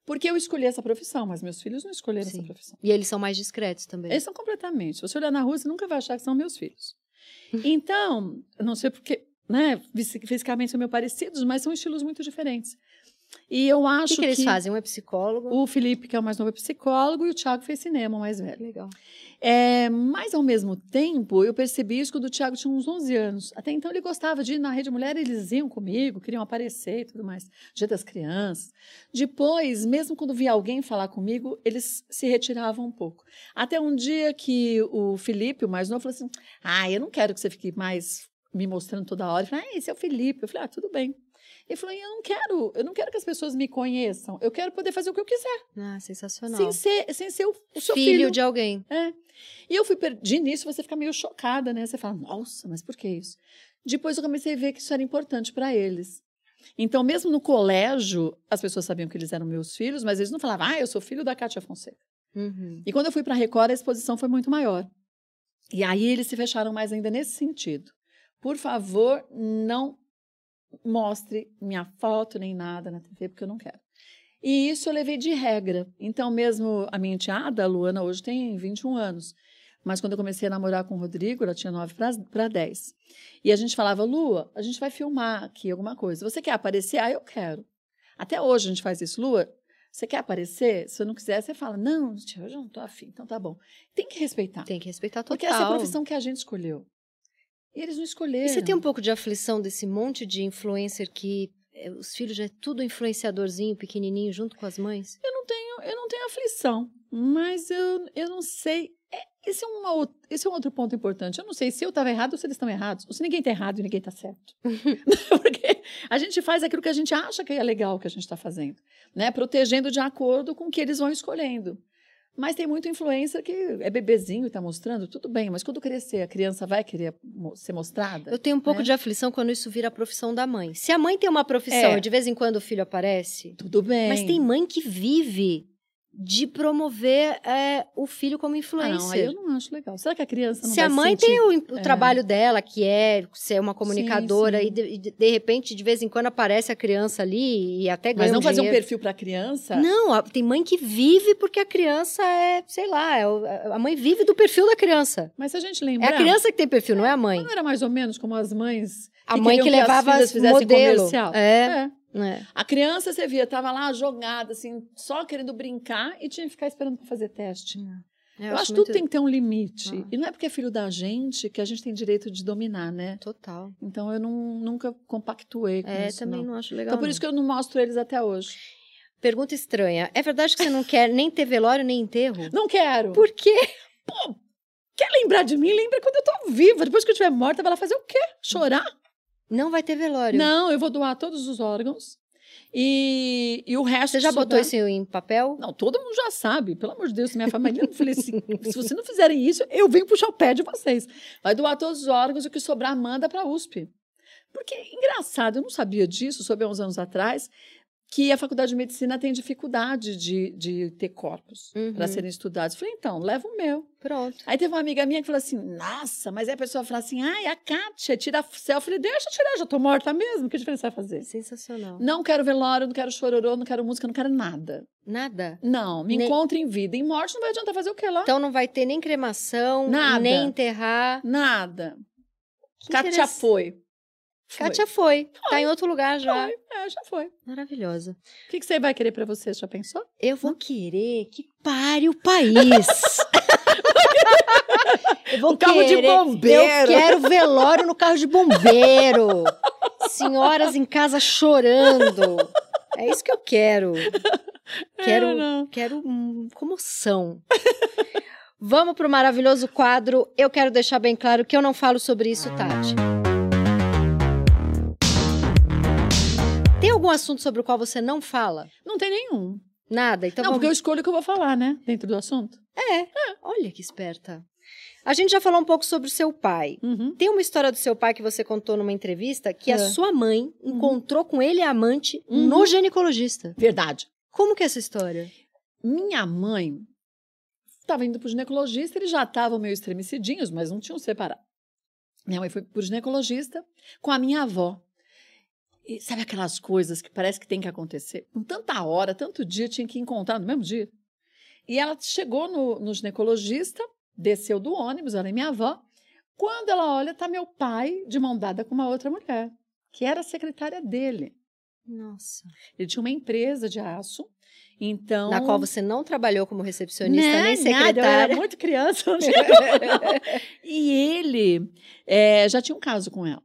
Porque eu escolhi essa profissão, mas meus filhos não escolheram Sim. essa profissão. E eles são mais discretos também. Eles são completamente. Se você olhar na rua, você nunca vai achar que são meus filhos. Então, não sei porque, né, fisi- fisicamente são meio parecidos, mas são estilos muito diferentes. E eu O acho que, que eles fazem? Um é psicólogo. o Felipe, que é o mais novo, é psicólogo, e o Thiago fez cinema, o mais velho. Legal. É, mas, ao mesmo tempo, eu percebi isso quando o Thiago tinha uns 11 anos. Até então, ele gostava de ir na Rede Mulher, eles iam comigo, queriam aparecer e tudo mais. Dia das Crianças. Depois, mesmo quando via alguém falar comigo, eles se retiravam um pouco. Até um dia que o Felipe, o mais novo, falou assim: Ah, eu não quero que você fique mais me mostrando toda hora. Eu falei, ah, esse é o Felipe. Eu falei, ah, tudo bem. Ele falou, eu não quero, eu não quero que as pessoas me conheçam. Eu quero poder fazer o que eu quiser, Ah, sensacional. sem ser, sem ser o, o seu filho, filho. de alguém. É. E eu fui, de início, você fica meio chocada, né? Você fala, nossa, mas por que isso? Depois eu comecei a ver que isso era importante para eles. Então, mesmo no colégio, as pessoas sabiam que eles eram meus filhos, mas eles não falavam, ah, eu sou filho da Cátia Fonseca. Uhum. E quando eu fui para a Record, a exposição foi muito maior. E aí eles se fecharam mais ainda nesse sentido. Por favor, não mostre minha foto nem nada na TV, porque eu não quero. E isso eu levei de regra. Então, mesmo a minha enteada, a Luana, hoje tem 21 anos. Mas quando eu comecei a namorar com o Rodrigo, ela tinha 9 para 10. E a gente falava, Lua, a gente vai filmar aqui alguma coisa. Você quer aparecer? Ah, eu quero. Até hoje a gente faz isso. Lua, você quer aparecer? Se eu não quiser, você fala, não, tia, eu já não tô afim. Então tá bom. Tem que respeitar. Tem que respeitar total. Porque essa é a profissão que a gente escolheu. E eles não escolheram. E você tem um pouco de aflição desse monte de influencer que eh, os filhos já é tudo influenciadorzinho, pequenininho, junto com as mães? Eu não tenho, eu não tenho aflição, mas eu, eu não sei. É, esse, é uma, esse é um outro ponto importante. Eu não sei se eu estava errado ou se eles estão errados, ou se ninguém está errado e ninguém está certo. Porque a gente faz aquilo que a gente acha que é legal que a gente está fazendo, né? Protegendo de acordo com o que eles vão escolhendo. Mas tem muito influencer que é bebezinho e está mostrando, tudo bem, mas quando crescer, a criança vai querer ser mostrada? Eu tenho um pouco né? de aflição quando isso vira a profissão da mãe. Se a mãe tem uma profissão É. e de vez em quando o filho aparece, Tudo bem. mas tem mãe que vive de promover eh, o filho como Ah, influencer. não, aí eu não acho legal. Será que a criança não Se a mãe tem o, o é. trabalho dela, que é ser uma comunicadora, sim. e de, e de- de repente, de vez em quando, aparece a criança ali e até ganha Mas não um fazer um dinheiro. perfil para a criança? Não, tem mãe que vive porque a criança é, sei lá, é a mãe vive do perfil da criança. Mas se a gente É lembrar... a criança que tem perfil, não é a mãe. Não era mais ou menos como as mães A que mãe que levava filhas as modelo. comercial? É, É. é. A criança, você via, estava lá jogada, assim, só querendo brincar e tinha que ficar esperando para fazer teste. Eu, acho que tudo tem que ter um limite. Ah. E não é porque é filho da gente que a gente tem direito de dominar, né? Total. Então eu não, nunca compactuei com É, isso, também não. não acho legal. Então por não. isso que eu não mostro eles até hoje. Pergunta estranha. É verdade que você não quer nem ter velório nem enterro? Não quero. Por quê? Quer lembrar de mim? Lembra quando eu tô viva. Depois que eu estiver morta, vai lá fazer o quê? Chorar? Não vai ter velório. Não, eu vou doar todos os órgãos. E, e o resto. Você já botou isso em papel? Não, todo mundo já sabe. Pelo amor de Deus, minha família. Eu falei assim: se vocês não fizerem isso, eu venho puxar o pé de vocês. Vai doar todos os órgãos e o que sobrar, manda para a USP. Porque, engraçado, eu não sabia disso, soube há uns anos atrás, que a faculdade de medicina tem dificuldade de, de ter corpos Uhum. para serem estudados. Eu falei, então, leva o meu. Pronto. Aí teve uma amiga minha que falou assim: nossa, mas aí a pessoa fala assim: ai, a Kátia tira selfie. Eu falei, deixa eu tirar, já tô morta mesmo. Que diferença vai fazer? Sensacional. Não quero velório, não quero chororô, não quero música, não quero nada. Nada. Não, me Nem- encontre em vida. Em morte não vai adiantar fazer o que lá? Então não vai ter nem cremação, Nada. nem enterrar. Nada. Que Kátia foi. Foi. Kátia foi. Tá em outro lugar já. Foi. É, já foi. Maravilhosa. O que, que você vai querer pra você? Já pensou? Eu vou querer que pare o país. eu vou O carro de querer- bombeiro. Eu quero velório no carro de bombeiro. Senhoras em casa chorando. É isso que eu quero. Quero, É, não. quero hum, comoção. Vamos pro maravilhoso quadro. Eu quero deixar bem claro que eu não falo sobre isso, Tati. Tem algum assunto sobre o qual você não fala? Não tem nenhum. Nada. Então não, vamos... porque eu escolho o que eu vou falar, né? Dentro do assunto. Olha que esperta. A gente já falou um pouco sobre o seu pai. Uhum. Tem uma história do seu pai que você contou numa entrevista que a É. sua mãe encontrou com ele a amante Uhum. no ginecologista. Verdade. Como que é essa história? Minha mãe estava indo para o ginecologista, eles já estavam meio estremecidinhos, mas não tinham separado. Minha mãe foi para o ginecologista com a minha avó. E sabe aquelas coisas que parece que tem que acontecer? Com tanta hora, tanto dia, tinha que encontrar no mesmo dia. E ela chegou no, no ginecologista, desceu do ônibus, ela é minha avó. Quando ela olha, tá meu pai de mão dada com uma outra mulher, que era a secretária dele. Nossa. Ele tinha uma empresa de aço, então... Na qual você não trabalhou como recepcionista, Né, nem nada, eu secretária. era muito criança. e ele eh, já tinha um caso com ela.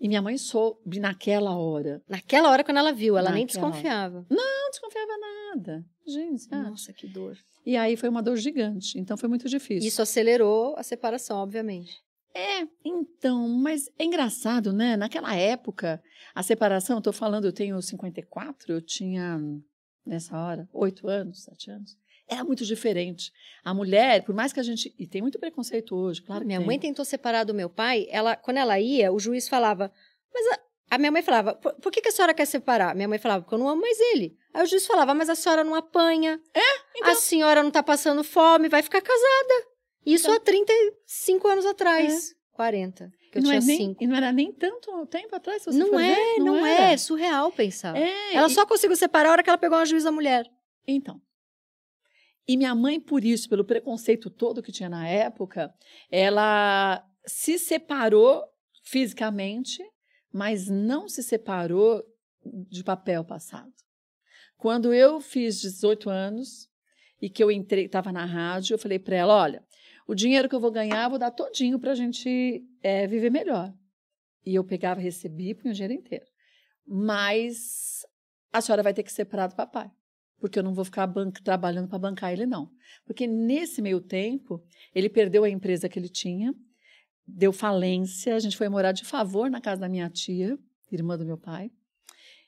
E minha mãe soube naquela hora. Naquela hora, quando ela viu, ela nem Naquela hora. desconfiava. Não desconfiava nada. Gente, acha? Nossa, que dor. E aí foi uma dor gigante. Então foi muito difícil. Isso acelerou a separação, obviamente. É, então, mas é engraçado, né? Naquela época, a separação, eu tô falando, eu tenho 54, eu tinha, nessa hora, 8 anos, 7 anos. Era muito diferente. A mulher, por mais que a gente. E tem muito preconceito hoje, claro. minha tem. mãe tentou separar do meu pai. Ela, quando ela ia, o juiz falava. Mas a, a minha mãe falava: por, por que, que a senhora quer separar? Minha mãe falava: porque eu não amo mais ele. Aí o juiz falava: mas a senhora não apanha. É? A senhora não tá passando fome, vai ficar casada. Isso Então. há 35 anos atrás. 40. Que eu não, tinha é nem, 5. e não era nem tanto tempo atrás, se você Não é, ver, não, é. era. É surreal pensar. É, Ela e- só conseguiu separar a hora que ela pegou uma juíza mulher. Então. E minha mãe, por isso, pelo preconceito todo que tinha na época, ela se separou fisicamente, mas não se separou de papel passado. Quando eu fiz 18 anos e que eu entrei, estava na rádio, eu falei para ela, olha, o dinheiro que eu vou ganhar, eu vou dar todinho para a gente eh, viver melhor. E eu pegava, recebi, punha o dinheiro inteiro. Mas a senhora vai ter que separar do papai porque eu não vou ficar trabalhando para bancar ele, não. Porque nesse meio tempo, ele perdeu a empresa que ele tinha, deu falência, a gente foi morar de favor na casa da minha tia, irmã do meu pai.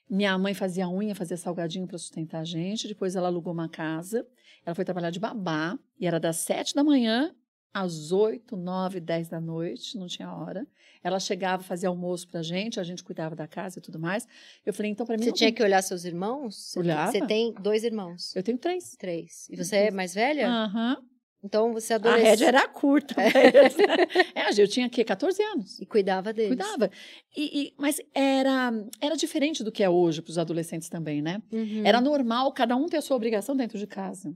Minha mãe fazia unha, fazia salgadinho para sustentar a gente. Depois ela alugou uma casa. Ela foi trabalhar de babá. E era das sete da manhã às oito, nove, dez da noite. Não tinha hora. Ela chegava, fazia almoço para a gente. A gente cuidava da casa e tudo mais. Eu falei, então para mim Você tinha tem- que olhar seus irmãos? Você- Olhava. Você tem dois irmãos. Eu tenho três. Três. E você é mais velha? Aham. Então você é A adolescente. rédea era curta. mas- é, eu tinha aqui 14 anos. E cuidava deles. Cuidava. E, e- mas era, era diferente do que é hoje para os adolescentes também, né? Uhum. Era normal cada um ter a sua obrigação dentro de casa.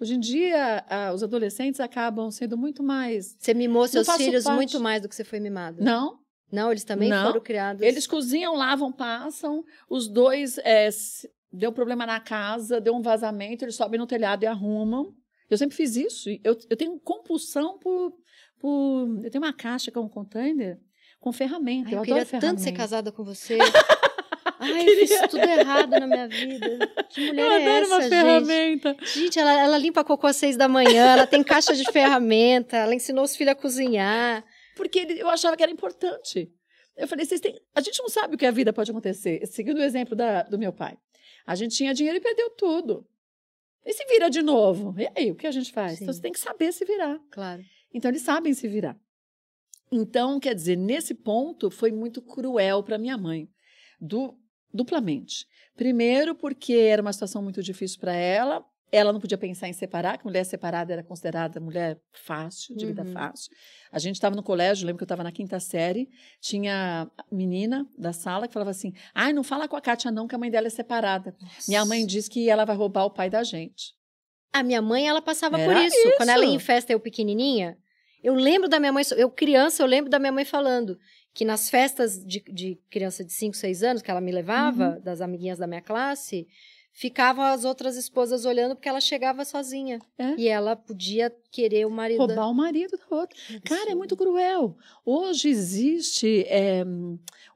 Hoje em dia, ah, os adolescentes acabam sendo muito mais. Você mimou seus filhos parte. muito mais do que você foi mimada. Não, Não, eles também Não. foram criados. eles cozinham, lavam, passam. Os dois é, deu problema na casa, deu um vazamento, eles sobem no telhado e arrumam. Eu sempre fiz isso. Eu, eu tenho compulsão por, por. Eu tenho uma caixa que é um container com ferramenta. Ai, eu eu queria tanto ser casada com você. Ai, eu fiz tudo errado na minha vida. Que mulher Eu é adoro essa, uma gente? ferramenta. Gente, ela, ela limpa cocô às seis da manhã, ela tem caixa de ferramenta, ela ensinou os filhos a cozinhar. Porque eu achava que era importante. Eu falei, vocês têm. A gente não sabe o que a vida pode acontecer. Seguindo o exemplo da- do meu pai. A gente tinha dinheiro e perdeu tudo. E se vira de novo? E aí, o que a gente faz? Sim. Então você tem que saber se virar. Claro. Então eles sabem se virar. Então, quer dizer, nesse ponto foi muito cruel para minha mãe, du- duplamente. Primeiro, porque era uma situação muito difícil para ela. Ela não podia pensar em separar, que mulher separada era considerada mulher fácil, de vida Uhum. fácil. A gente estava no colégio, lembro que eu estava na quinta série, tinha menina da sala que falava assim: ai, não fala com a Kátia, não, que a mãe dela é separada. Minha mãe diz que ela vai roubar o pai da gente. A minha mãe, ela passava por Era isso. Quando ela ia isso. em festa, eu pequenininha, eu lembro da minha mãe, eu criança, eu lembro da minha mãe falando que nas festas de, de criança de 5, 6 anos, que ela me levava, Uhum. das amiguinhas da minha classe, ficavam as outras esposas olhando porque ela chegava sozinha. É. E ela podia querer o marido. Roubar o marido da outra. Cara, é muito cruel. Hoje existe é,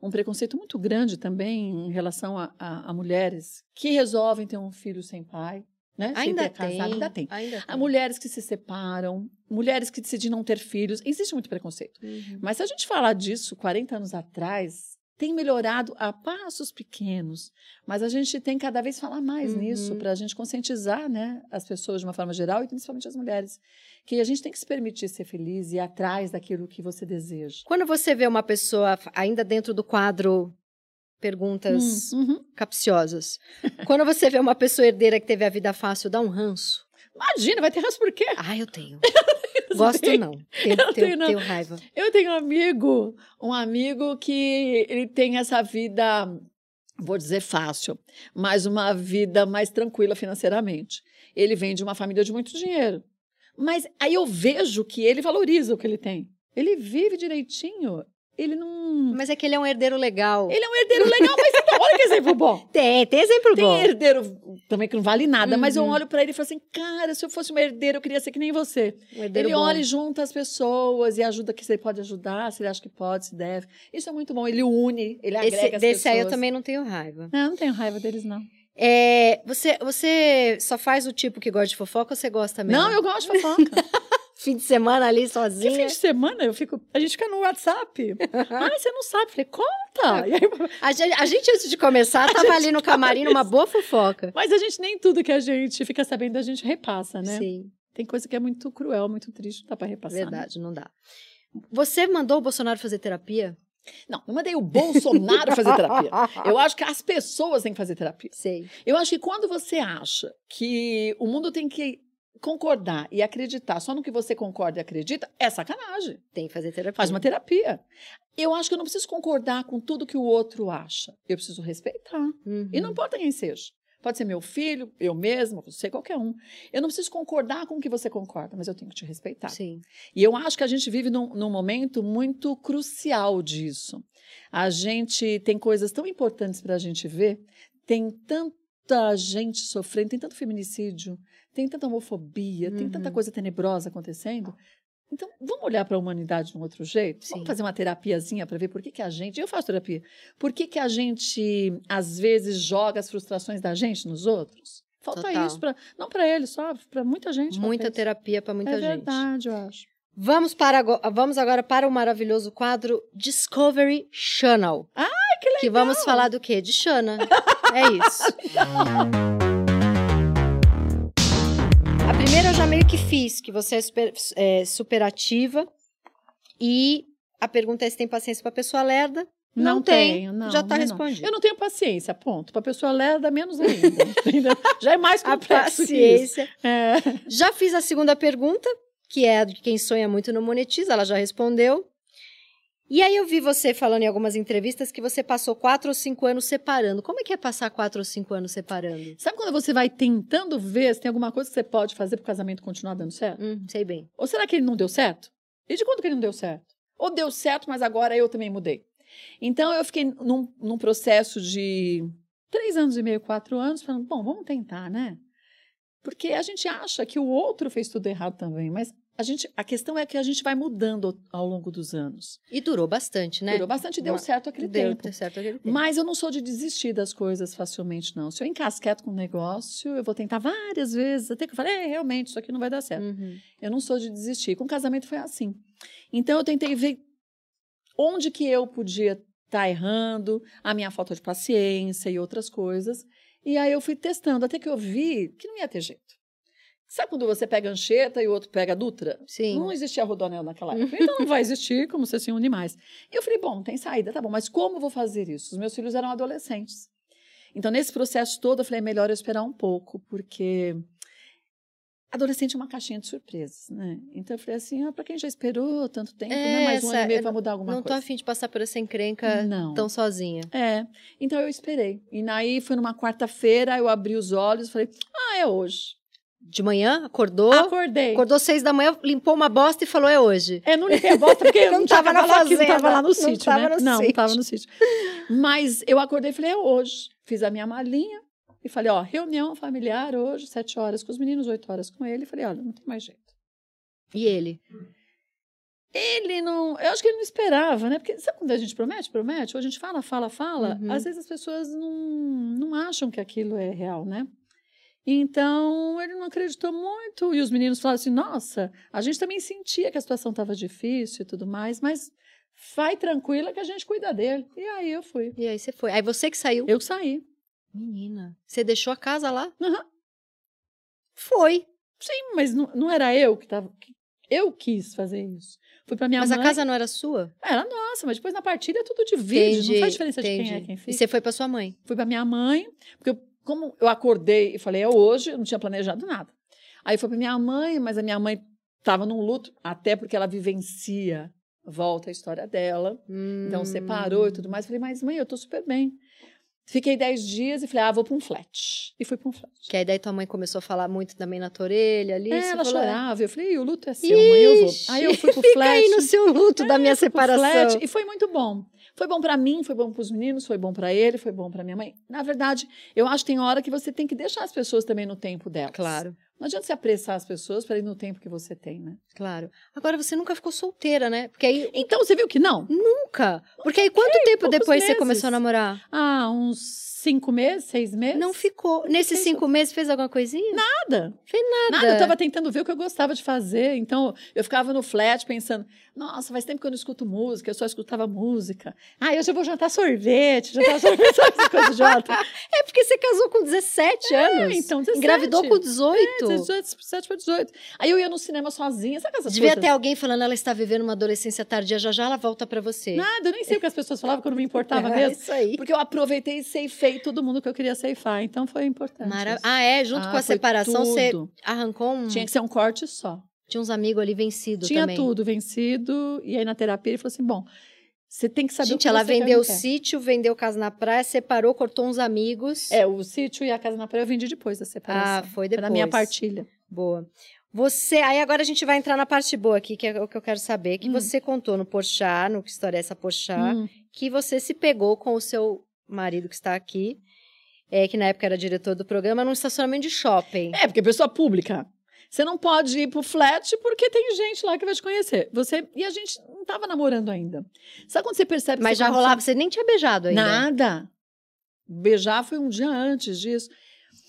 um preconceito muito grande também em relação a, a- a mulheres que resolvem ter um filho sem pai, né? Ainda casado. tem, Ainda tem. Ainda Há tem. mulheres que se separam, mulheres que decidem não ter filhos. Existe muito preconceito. Uhum. Mas se a gente falar disso 40 anos atrás, tem melhorado a passos pequenos. Mas a gente tem cada vez falar mais Uhum. nisso para a gente conscientizar né, as pessoas de uma forma geral e principalmente as mulheres. Que a gente tem que se permitir ser feliz e ir atrás daquilo que você deseja. Quando você vê uma pessoa, ainda dentro do quadro perguntas Hum, uhum. capciosas, quando você vê uma pessoa herdeira que teve a vida fácil, dá um ranço? Imagina, vai ter ranço por quê? Ah, eu tenho. Gosto tenho. não. Tenho, Eu tenho, tenho, tenho raiva. Eu tenho um amigo, um amigo que ele tem essa vida vou dizer fácil, mas uma vida mais tranquila financeiramente. Ele vem de uma família de muito dinheiro. Mas aí eu vejo que ele valoriza o que ele tem. Ele vive direitinho. Ele não. Mas é que ele é um herdeiro legal. Ele é um herdeiro legal, mas então, olha que exemplo bom. Tem, tem exemplo Tem bom. herdeiro também que não vale nada, mas eu Uhum. olho pra ele e falo assim: cara, se eu fosse um herdeiro, eu queria ser que nem você. Um herdeiro ele bom. olha e junta as pessoas e ajuda que você pode ajudar, se ele acha que pode, se deve. Isso é muito bom. Ele une, ele Esse, agrega as desse pessoas. aí eu também não tenho raiva. Não, não tenho raiva deles, não. É, você, você só faz o tipo que gosta de fofoca ou você gosta mesmo? Não, eu gosto de fofoca. Fim de semana ali Que sozinha. fim de semana eu fico. A gente fica no WhatsApp. ah, você não sabe. Falei, conta. E aí, A gente, a gente, antes de começar, tava ali no camarim numa boa fofoca. mas a gente nem tudo que a gente fica sabendo, a gente repassa, né? Sim, Tem coisa que é muito cruel, muito triste, não dá pra repassar. né? verdade, não dá. Você mandou o Bolsonaro fazer terapia? Não, não mandei o Bolsonaro fazer terapia. Eu acho que as pessoas têm que fazer terapia. Sei. Eu acho que quando você acha que o mundo tem que concordar e acreditar só no que você concorda e acredita, é sacanagem. Tem que fazer terapia. Faz uma terapia. Eu acho que eu não preciso concordar com tudo que o outro acha. Eu preciso respeitar. Uhum. E não importa quem seja. Pode ser meu filho, eu mesma, você, qualquer um. Eu não preciso concordar com o que você concorda, mas eu tenho que te respeitar. Sim. E eu acho que a gente vive num, num momento muito crucial disso. A gente tem coisas tão importantes para a gente ver, tem tanta gente sofrendo, tem tanto feminicídio, tem tanta homofobia, tem tanta Uhum. coisa tenebrosa acontecendo. Então, vamos olhar para a humanidade de um outro jeito? Sim. Vamos fazer uma terapiazinha para ver por que, que a gente. Eu faço terapia. Por que, que a gente, às vezes, joga as frustrações da gente nos outros? Falta Total. isso, pra, não para ele só, para muita gente. Muita terapia para muita é gente. verdade, eu acho. Vamos, para, vamos agora para o maravilhoso quadro Discovery Channel. Ah, que legal! Que vamos falar do quê? De Xana. é isso. fiz, que você é, super, é superativa. E a pergunta é se tem paciência para pessoa lerda. Não, tem. tenho, não, já está não, não. respondido. Eu não tenho paciência, ponto. Para pessoa lerda, menos ainda. Já é mais A complexo isso. paciência. É. Já fiz a segunda pergunta, que é a de quem sonha muito não monetiza, ela já respondeu. E aí eu vi você falando em algumas entrevistas que você passou quatro ou cinco anos separando. Como é que é passar quatro ou cinco anos separando? Sabe quando você vai tentando ver se tem alguma coisa que você pode fazer para o casamento continuar dando certo? Hum, sei bem. Ou será que ele não deu certo? E de quando que ele não deu certo? Ou deu certo, mas agora eu também mudei. Então eu fiquei num, num processo de três anos e meio, quatro anos, falando, bom, vamos tentar, né? Porque a gente acha que o outro fez tudo errado também, mas a, gente, a questão é que a gente vai mudando ao, longo dos anos. E durou bastante, né? Durou bastante e deu Uma- certo aquele Deu tempo. certo aquele tempo. Mas eu não sou de desistir das coisas facilmente, não. Se eu encasqueto com um negócio, eu vou tentar várias vezes, até que eu falei, é, realmente, isso aqui não vai dar certo. Uhum. Eu não sou de desistir. Com casamento foi assim. Então eu tentei ver onde que eu podia estar errando, a minha falta de paciência e outras coisas. E aí eu fui testando, até que eu vi que não ia ter jeito. Sabe quando você pega Anchieta e o outro pega Dutra? Sim. Não existia Rodonel naquela época. Então não vai existir, como você se une mais. E eu falei, bom, não tem saída, tá bom, mas como vou fazer isso? Os meus filhos eram adolescentes. Então, nesse processo todo, eu falei, é melhor eu esperar um pouco, porque adolescente é uma caixinha de surpresas, né? Então, eu falei assim, ah, para quem já esperou tanto tempo, né? Mais um ano e meio para mudar alguma não tô coisa. afim de passar por essa encrenca Não. tão sozinha. É, então eu esperei. E aí, foi numa quarta-feira, eu abri os olhos e falei, ah, é hoje. De manhã, acordou, Acordei. acordou seis da manhã, limpou uma bosta e falou, é hoje. É, não limpei a bosta porque eu Não não, tinha tava na aqui, não fazenda, tava lá no não sítio, tava né? no não, não sítio. tava no sítio. Mas eu acordei e falei, é hoje. Fiz a minha malinha e falei, ó, reunião familiar hoje, sete horas com os meninos, oito horas com ele. E falei, olha, não tem mais jeito. E ele? Ele não. Eu acho que ele não esperava, né? Porque sabe quando a gente promete, promete? Ou a gente fala, fala, fala. Uhum. Às vezes as pessoas não, não acham que aquilo é real, né? Então ele não acreditou muito. E os meninos falaram assim: nossa, a gente também sentia que a situação estava difícil e tudo mais, mas vai tranquila que a gente cuida dele. E aí eu fui. E aí você foi. Aí você que saiu. Eu saí. Menina, você deixou a casa lá? Aham. Foi. Sim, mas não, não era eu que estava. Eu quis fazer isso. Fui para minha Mas mãe. a casa não era sua? Era nossa, mas depois na partida é tudo divide. não faz diferença de quem é entendi. quem E fica. você foi pra sua mãe? Fui para minha mãe, porque eu- como eu acordei e falei, é hoje, eu não tinha planejado nada. Aí foi para minha mãe, mas a minha mãe estava num luto, até porque ela vivencia, volta a história dela. Então Hum. separou e tudo mais. Falei, mas mãe, eu tô super bem. Fiquei dez dias e falei, ah, vou para um flat. E fui para um flat. Que aí daí tua mãe começou a falar muito também na tua orelha ali. É, ela falou, chorava. Eu falei, "Ih, o luto é seu, mãe, eu vou. Ixi, Aí eu fui pro Fica flat. aí no seu luto da É, minha fui pro separação. flat, e foi muito bom. Foi bom pra mim, foi bom pros meninos, foi bom pra ele, foi bom pra minha mãe. Na verdade, eu acho que tem hora que você tem que deixar as pessoas também no tempo delas. Claro, Não adianta você apressar as pessoas para ir no tempo que você tem, né? claro. Agora você nunca ficou solteira, né? Porque aí Então, você viu que não? nunca. Porque aí quanto tempo depois você meses. começou a namorar? Ah, uns cinco meses, seis meses? Não ficou. Nesses cinco meses fez alguma coisinha? Nada. Fez nada. Nada, eu tava tentando ver o que eu gostava de fazer. Então, eu ficava no flat pensando, nossa, faz tempo que eu não escuto música, eu só escutava música. Ah, hoje eu vou jantar sorvete, jantar sorvete, sabe coisa idiota? É porque você casou com 17 anos. então, 17. Engravidou com 18. 17 para 18. Aí eu ia no cinema sozinha, sabe essas Devia coisas? ter alguém falando, ela está vivendo uma adolescência tardia, já já ela volta pra você. Nada, eu nem sei o que as pessoas falavam, que eu não me importava É mesmo. isso aí. Porque eu aproveitei e ceifei todo mundo que eu queria ceifar. Então foi importante. Mara... Ah, é? Junto Ah, com a separação, você tudo. arrancou um... Tinha que ser um corte só. Tinha uns amigos ali vencidos Tinha também. tudo vencido. E aí na terapia ele falou assim: bom, você tem que saber o Gente, que ela vendeu o sítio, vendeu casa na praia, separou, cortou uns amigos. É, o sítio e a casa na praia eu vendi depois da separação. Ah, foi Foi na minha depois. partilha. Boa. Você, aí agora a gente vai entrar na parte boa aqui, que é o que eu quero saber, que Hum. você contou no Porchat, no que história é essa Porchat, Hum. que você se pegou com o seu marido que está aqui, é, que na época era diretor do programa, num estacionamento de shopping. É, porque pessoa pública. Você não pode ir pro flat porque tem gente lá que vai te conhecer. Você E a gente não tava namorando ainda. Sabe quando você percebe que Mas você já rolava, você nem tinha beijado ainda. Nada. Beijar foi um dia antes disso.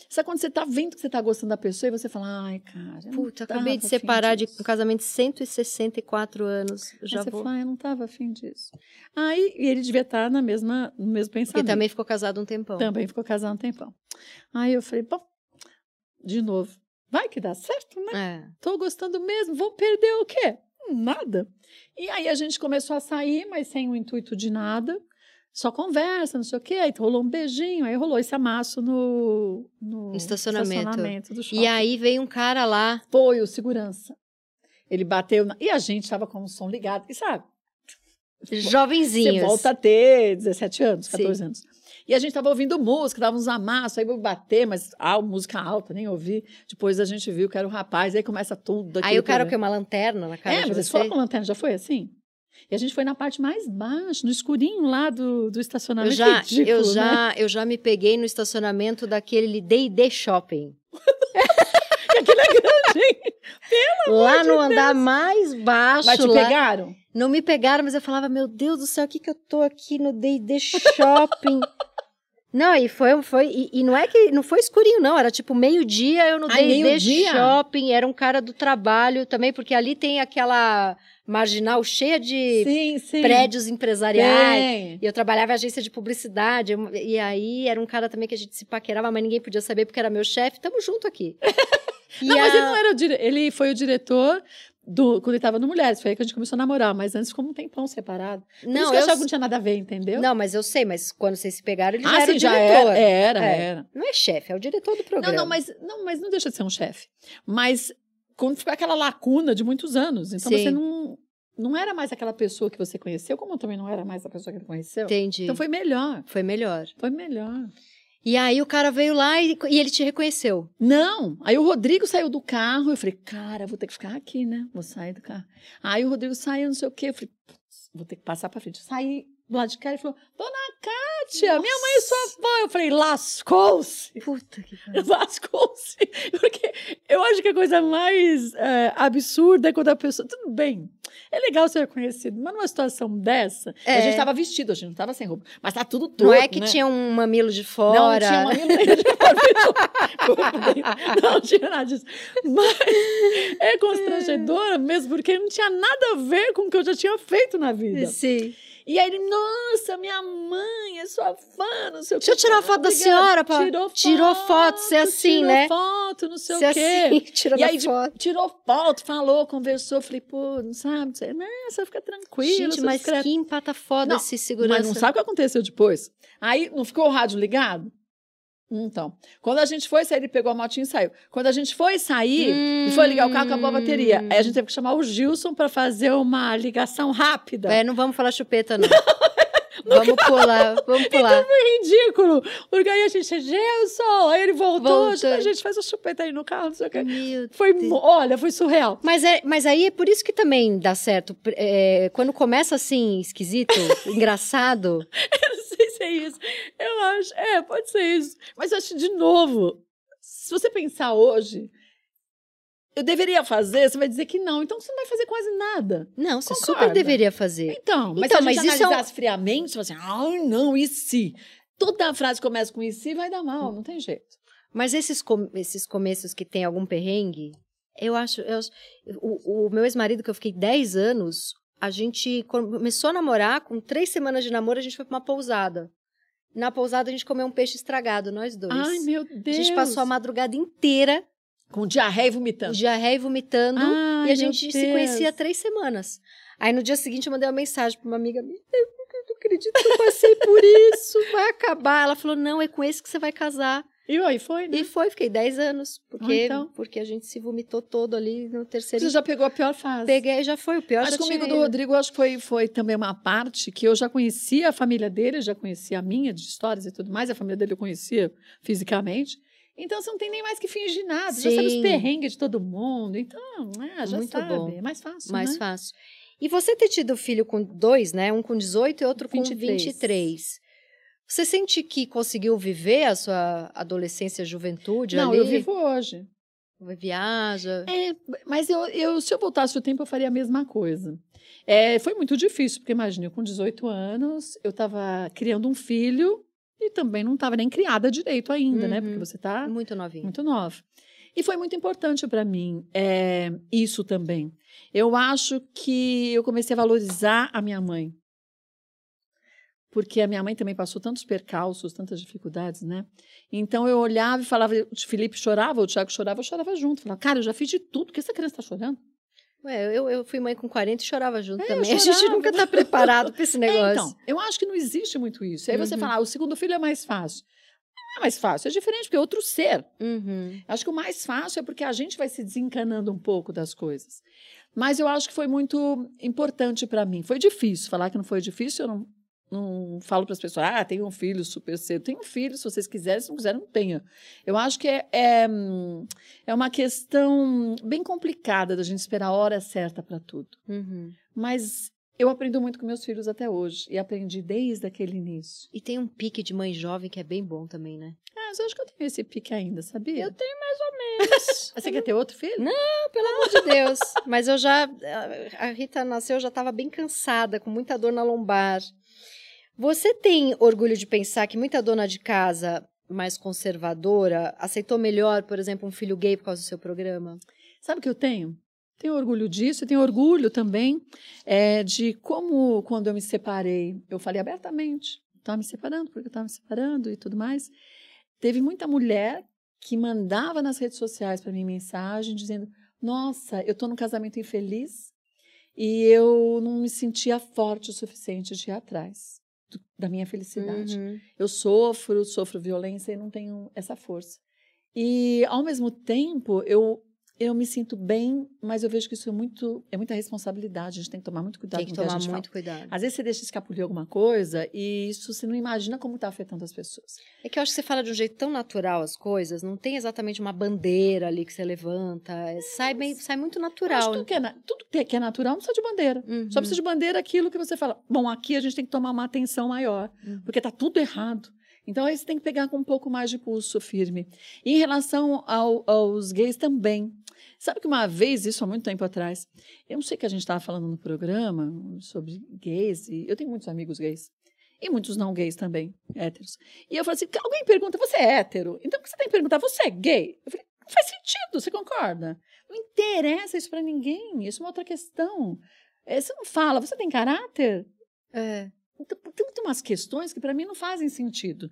Sabe quando você tá vendo que você tá gostando da pessoa e você fala, ai, cara. Puta, acabei de separar de disso." um casamento de 164 anos. Aí já você vou. fala, "Ah, eu não tava afim disso. Aí e ele devia estar na mesma, no mesmo pensamento. também ficou casado um tempão. Também ficou casado um tempão. Aí eu falei, bom, de novo, vai que dá certo, né? É. Tô gostando mesmo, vou perder o quê? Nada. E aí a gente começou a sair, mas sem o intuito de nada. Só conversa, não sei o quê. Aí rolou um beijinho, aí rolou esse amasso no, no estacionamento. estacionamento do shopping. E aí veio um cara lá. Foi o segurança. Ele bateu na... E a gente tava com o som ligado. E sabe, você Jovenzinhos. volta a ter 17 anos, Sim. 14 anos. E a gente tava ouvindo música, dava uns amassos, aí eu bater, mas ah, música alta, nem ouvi. Depois a gente viu que era o rapaz, aí começa tudo. Aí o cara que uma lanterna na cara É, mas eles foram com lanterna, já foi assim? E a gente foi na parte mais baixa, no escurinho lá do, do Eu estacionamento. já, ridículo, eu né? já, eu já me peguei no estacionamento daquele D&D Shopping. Aquilo é grande, hein? lá no andar mais baixo Mas te lá. pegaram? Não me pegaram, mas eu falava, meu Deus do céu, o que que eu tô aqui no D&D Shopping? não, e foi, foi e, e não é que não foi escurinho não, era tipo meio-dia eu no D&D? Shopping, era um cara do trabalho também, porque ali tem aquela marginal cheia de Sim, sim. prédios empresariais. Tem. E eu trabalhava em agência de publicidade, eu- e aí era um cara também que a gente se paquerava, mas ninguém podia saber porque era meu chefe. Tamo junto aqui. E Não, mas a- ele não era o. Ele foi o diretor do... quando ele tava no Mulheres. Foi aí que a gente começou a namorar, mas antes ficou um tempão separado. Por isso Não, que eu eu... achava que não tinha nada a ver, entendeu? não, mas eu sei, mas quando vocês se pegaram, ele já ah, era sim, o já diretor. era. Era, É. era. Não é chefe, é o diretor do Não, programa. não, mas não, mas não deixa de ser um chefe. Mas quando ficou aquela lacuna de muitos anos, então Sim. você não não era mais aquela pessoa que você conheceu, como eu também não era mais a pessoa que ele conheceu. Entendi. Então foi melhor, Foi melhor. foi melhor. E aí o cara veio lá e, e ele te reconheceu. Não, aí o Rodrigo saiu do carro, eu falei, cara, vou ter que ficar aqui, né? Vou sair do carro. Aí o Rodrigo saiu, não sei o quê, eu falei, "Putz, vou ter que passar pra frente. Saí do lado de cá e falou, dona Kátia, minha mãe é sua avó. Eu falei, lascou-se. Puta que pariu. Lascou-se. Porque eu acho que a coisa mais é, absurda é quando a pessoa. Tudo bem, é legal ser reconhecido, mas numa situação dessa. É. A gente tava vestido, a gente não tava sem roupa. Mas tá tudo torto. Não é que né? tinha um mamilo de Não, fora. tinha uma menina de fora. Não tinha nada disso. Mas é constrangedora mesmo, porque não tinha nada a ver com o que eu já tinha feito na vida. Sim. E aí ele, nossa, minha mãe é sua fã, não sei o Deixa eu tirar a foto da senhora, pá. Tirou foto. Tirou foto, ser assim, tirou né? foto, não sei Se o quê. assim, tirando E aí, de- foto. tirou foto, falou, conversou. Falei, pô, não sabe? Não, sei. você fica tranquilo. Gente, mas discreta. que empata foda Não, esse segurança. Mas não sabe o que aconteceu depois? Aí, não ficou o rádio ligado? Então, quando a gente foi sair, ele pegou a motinha e saiu. Quando a gente foi sair e foi ligar o carro, acabou a bateria. Aí a gente teve que chamar o Gilson para fazer uma ligação rápida. É, não vamos falar chupeta, não. vamos pular, vamos pular. Foi ridículo. Porque aí a gente, Gelson, aí ele voltou, tipo, a gente faz o chupeta aí no carro, não sei o quê. Meu Foi, Deus. olha, foi surreal. Mas, é, mas aí é por isso que também dá certo. É, quando começa assim, esquisito, engraçado. Eu não sei se é isso. Eu acho, é, pode ser isso. Mas eu acho, de novo, se você pensar hoje, eu deveria fazer, você vai dizer que não. Então você não vai fazer quase nada. Não, você Concorda. super deveria fazer. Então, mas Então, se a gente mas isso é um- analisasse friamente, você fala assim, ah, não, e se? Toda frase começa com e se, vai dar mal, não tem jeito. Mas esses, com- esses começos que tem algum perrengue, eu acho. eu o, o meu ex-marido, que eu fiquei 10 anos, a gente começou a namorar, com três semanas de namoro, a gente foi pra uma pousada. Na pousada, a gente comeu um peixe estragado, nós dois. Ai, meu a Deus. gente passou a madrugada inteira, Com diarreia e vomitando. diarreia e vomitando. Ai, e a gente se conhecia há três semanas. Aí no dia seguinte eu mandei uma mensagem pra uma amiga minha. Eu não acredito que eu passei por isso. Vai acabar. Ela falou: não, é com esse que você vai casar. E aí foi, né? E foi, fiquei 10 anos. Porque, Ah, então. porque a gente se vomitou todo ali no terceiro. Você já pegou a pior fase. Peguei, já foi o pior. Mas comigo tinha do. Rodrigo, acho que foi, foi também uma parte que eu já conhecia a família dele, já conhecia a minha, de histórias e tudo mais. A família dele eu conhecia fisicamente. Então você não tem nem mais que fingir nada. Você já sabe os Sim. perrengues de todo mundo. Então, ah, já Muito sabe. bom. É mais fácil, Mais né? fácil. E você ter tido filho com dois, né? Um com 18 e outro com 23. 23. Você sente que conseguiu viver a sua adolescência, juventude Não, ali? eu vivo hoje. Viaja. É, mas eu, eu, se eu voltasse o tempo, eu faria a mesma coisa. É, foi muito difícil, porque imagina, eu com 18 anos, eu estava criando um filho e também não estava nem criada direito ainda, né? Uhum. Porque você está Muito novinho. muito nova. E foi muito importante para mim é, isso também. Eu acho que eu comecei a valorizar a minha mãe. Porque a minha mãe também passou tantos percalços, tantas dificuldades, né? Então eu olhava e falava, o Felipe chorava, o Tiago chorava, eu chorava junto. Falava, cara, eu já fiz de tudo, por que essa criança está chorando? Ué, eu, eu fui mãe com 40 e chorava junto É, também. A gente chorava. nunca tá preparado pra esse É, negócio. então, eu acho que não existe muito isso. Aí você Uhum. fala, ah, o segundo filho é mais fácil. Não é mais fácil, é diferente, porque é outro ser. Uhum. Acho que o mais fácil é porque a gente vai se desencanando um pouco das coisas. Mas eu acho que foi muito importante para mim. Foi difícil. Falar que não foi difícil, eu não, não falo para as pessoas, ah, tenho um filho super cedo. Tenho um filho, se vocês quiserem, se não quiserem, não tenha. Eu acho que é, é, é uma questão bem complicada da gente esperar a hora certa para tudo. Uhum. Mas eu aprendo muito com meus filhos até hoje. E aprendi desde aquele início. E tem um pique de mãe jovem que é bem bom também, né? Ah, mas eu acho que eu tenho esse pique ainda, sabia? Eu tenho mais ou menos. Mas Você quer ter outro filho? Não. Pelo amor de Deus. Mas eu já. A Rita nasceu, eu já estava bem cansada, com muita dor na lombar. Você tem orgulho de pensar que muita dona de casa mais conservadora aceitou melhor, por exemplo, um filho gay por causa do seu programa? Sabe o que eu tenho? Tenho orgulho disso e tenho orgulho também é, de como, quando eu me separei, eu falei abertamente, estava me separando, porque eu estava me separando e tudo mais. Teve muita mulher que mandava nas redes sociais para mim mensagem dizendo: Nossa, eu estou num casamento infeliz e eu não me sentia forte o suficiente de ir atrás da minha felicidade. Uhum. Eu sofro, sofro violência e não tenho essa força. E, ao mesmo tempo, eu, eu me sinto bem, mas eu vejo que isso é, muito, é muita responsabilidade. A gente tem que tomar muito cuidado Tem que que tomar gente muito fala. cuidado. Às vezes você deixa escapulir alguma coisa e isso você não imagina como está afetando as pessoas. É que eu acho que você fala de um jeito tão natural as coisas, não tem exatamente uma bandeira ali que você levanta. é- sai, bem, sai muito natural. que tudo, que é, tudo que é- que é natural não precisa de bandeira. Uhum. Só precisa de bandeira aquilo que você fala. Bom, aqui a gente tem que tomar uma atenção maior, Uhum. porque está tudo errado. Então aí você tem que pegar com um pouco mais de pulso firme. E em relação ao- aos gays também. Sabe que uma vez, isso há muito tempo atrás, eu não sei que a gente estava falando no programa sobre gays, e eu tenho muitos amigos gays. E muitos não gays também, héteros. E eu falei assim: alguém pergunta, você é hétero? Então você tem que perguntar, você é gay? Eu falei, não faz sentido, você concorda? Não interessa isso para ninguém, isso é uma outra questão. É, você não fala, você tem caráter? É. Então, tem umas questões que para mim não fazem sentido.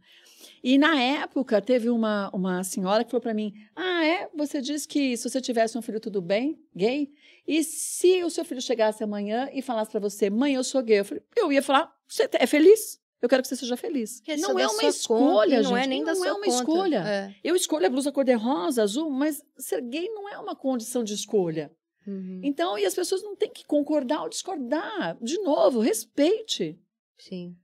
E na época teve uma, uma senhora que falou para mim: Ah, é? Você disse que se você tivesse um filho tudo bem, gay? E se o seu filho chegasse amanhã e falasse para você, mãe, eu sou gay? Eu, falei, eu ia falar: Você é feliz? Eu quero que você seja feliz. Não é uma conta, escolha, e gente. Não é nem da não sua é uma conta. escolha. É. Eu escolho a blusa cor-de-rosa, azul, mas ser gay não é uma condição de escolha. Uhum. Então, e as pessoas não têm que concordar ou discordar. De novo, respeite. Sim.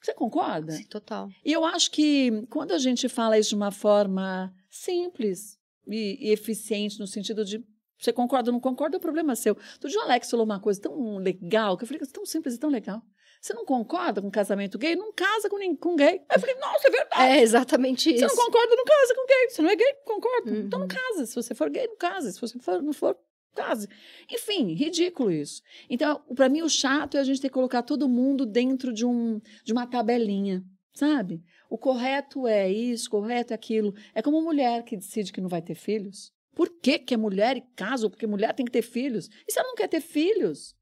Você concorda? Sim, total. E eu acho que quando a gente fala isso de uma forma simples e, e eficiente, no sentido de você concorda ou não concorda, é o problema seu. Do dia o Alex falou uma coisa tão legal, que eu falei, tão simples e tão legal. Você não concorda com casamento gay? Não casa com, ninguém, com gay. Aí eu falei, nossa, é verdade. É exatamente isso. Você não concorda, não casa com gay. Você não é gay, concorda. Uhum. Então não casa. Se você for gay, não casa. Se você for, não for, Enfim, ridículo isso. Então, para mim, o chato é a gente ter que colocar todo mundo dentro de, um, de uma tabelinha, sabe? O correto é isso, correto é aquilo. É como mulher que decide que não vai ter filhos. Por que, que é mulher e casa? Porque mulher tem que ter filhos. E se ela não quer ter filhos?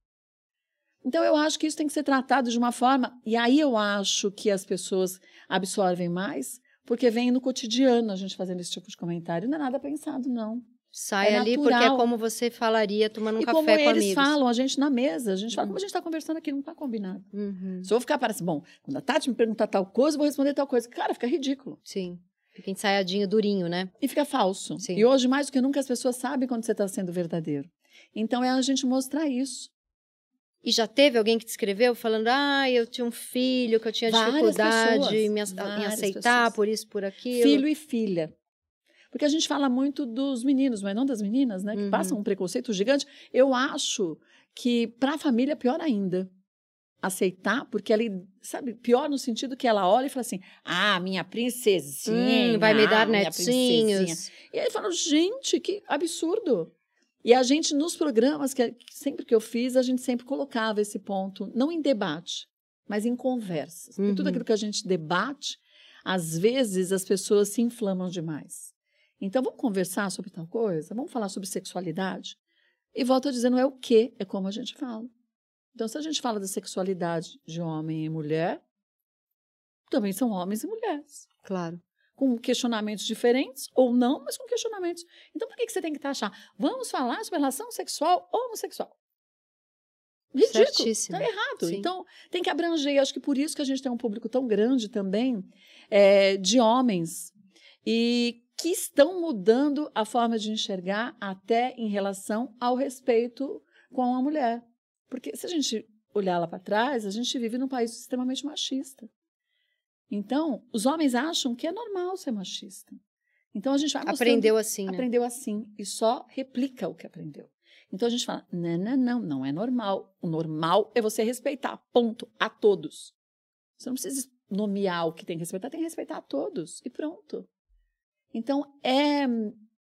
Então, eu acho que isso tem que ser tratado de uma forma. E aí eu acho que as pessoas absorvem mais, porque vem no cotidiano a gente fazendo esse tipo de comentário. Não é nada pensado, não. Sai É ali porque é natural. como você falaria tomando um e café como com eles amigos. falam, a gente na mesa, a gente fala, Uhum. como a gente está conversando aqui, não está combinado. Uhum. Se eu ficar parecendo, bom, quando a Tati me perguntar tal coisa, eu vou responder tal coisa. Cara, fica ridículo. Sim. Fica ensaiadinho, durinho, né? E fica falso. Sim. E hoje, mais do que nunca, as pessoas sabem quando você está sendo verdadeiro. Então, é a gente mostrar isso. E já teve alguém que te escreveu falando: ah, eu tinha um filho que eu tinha Várias dificuldade pessoas, em, me, em aceitar pessoas. por isso, por aquilo. Filho e filha. Porque a gente fala muito dos meninos, mas não das meninas, né? Que Uhum. passam um preconceito gigante. Eu acho que para a família é pior ainda. Aceitar, porque ela, sabe, pior no sentido que ela olha e fala assim: ah, minha princesinha. Hum, vai me dar ah, netinhos. princesinha." E aí fala, gente, que absurdo. E a gente, nos programas, que sempre que eu fiz, a gente sempre colocava esse ponto, não em debate, mas em conversas. Porque tudo Uhum. aquilo que a gente debate, às vezes as pessoas se inflamam demais. Então, vamos conversar sobre tal coisa? Vamos falar sobre sexualidade? E volto a dizer, não é o que, é como a gente fala. Então, se a gente fala da sexualidade de homem e mulher, também são homens e mulheres Claro. com questionamentos diferentes, ou não, mas com questionamentos. Então, por que, que você tem que taxar? Vamos falar sobre relação sexual ou homossexual? Ridículo. Certíssimo. Está errado. Sim. Então, tem que abranger. Acho que por isso que a gente tem um público tão grande também é, de homens e que estão mudando a forma de enxergar até em relação ao respeito com a mulher. Porque se a gente olhar lá para trás, a gente vive num país extremamente machista. Então, os homens acham que é normal ser machista. Então, a gente vai Aprendeu assim, né? aprendeu assim e só replica o que aprendeu. Então, a gente fala, não, não, não, não é normal. O normal é você respeitar, ponto, a todos. Você não precisa nomear o que tem que respeitar, tem que respeitar a todos e pronto. Então, é,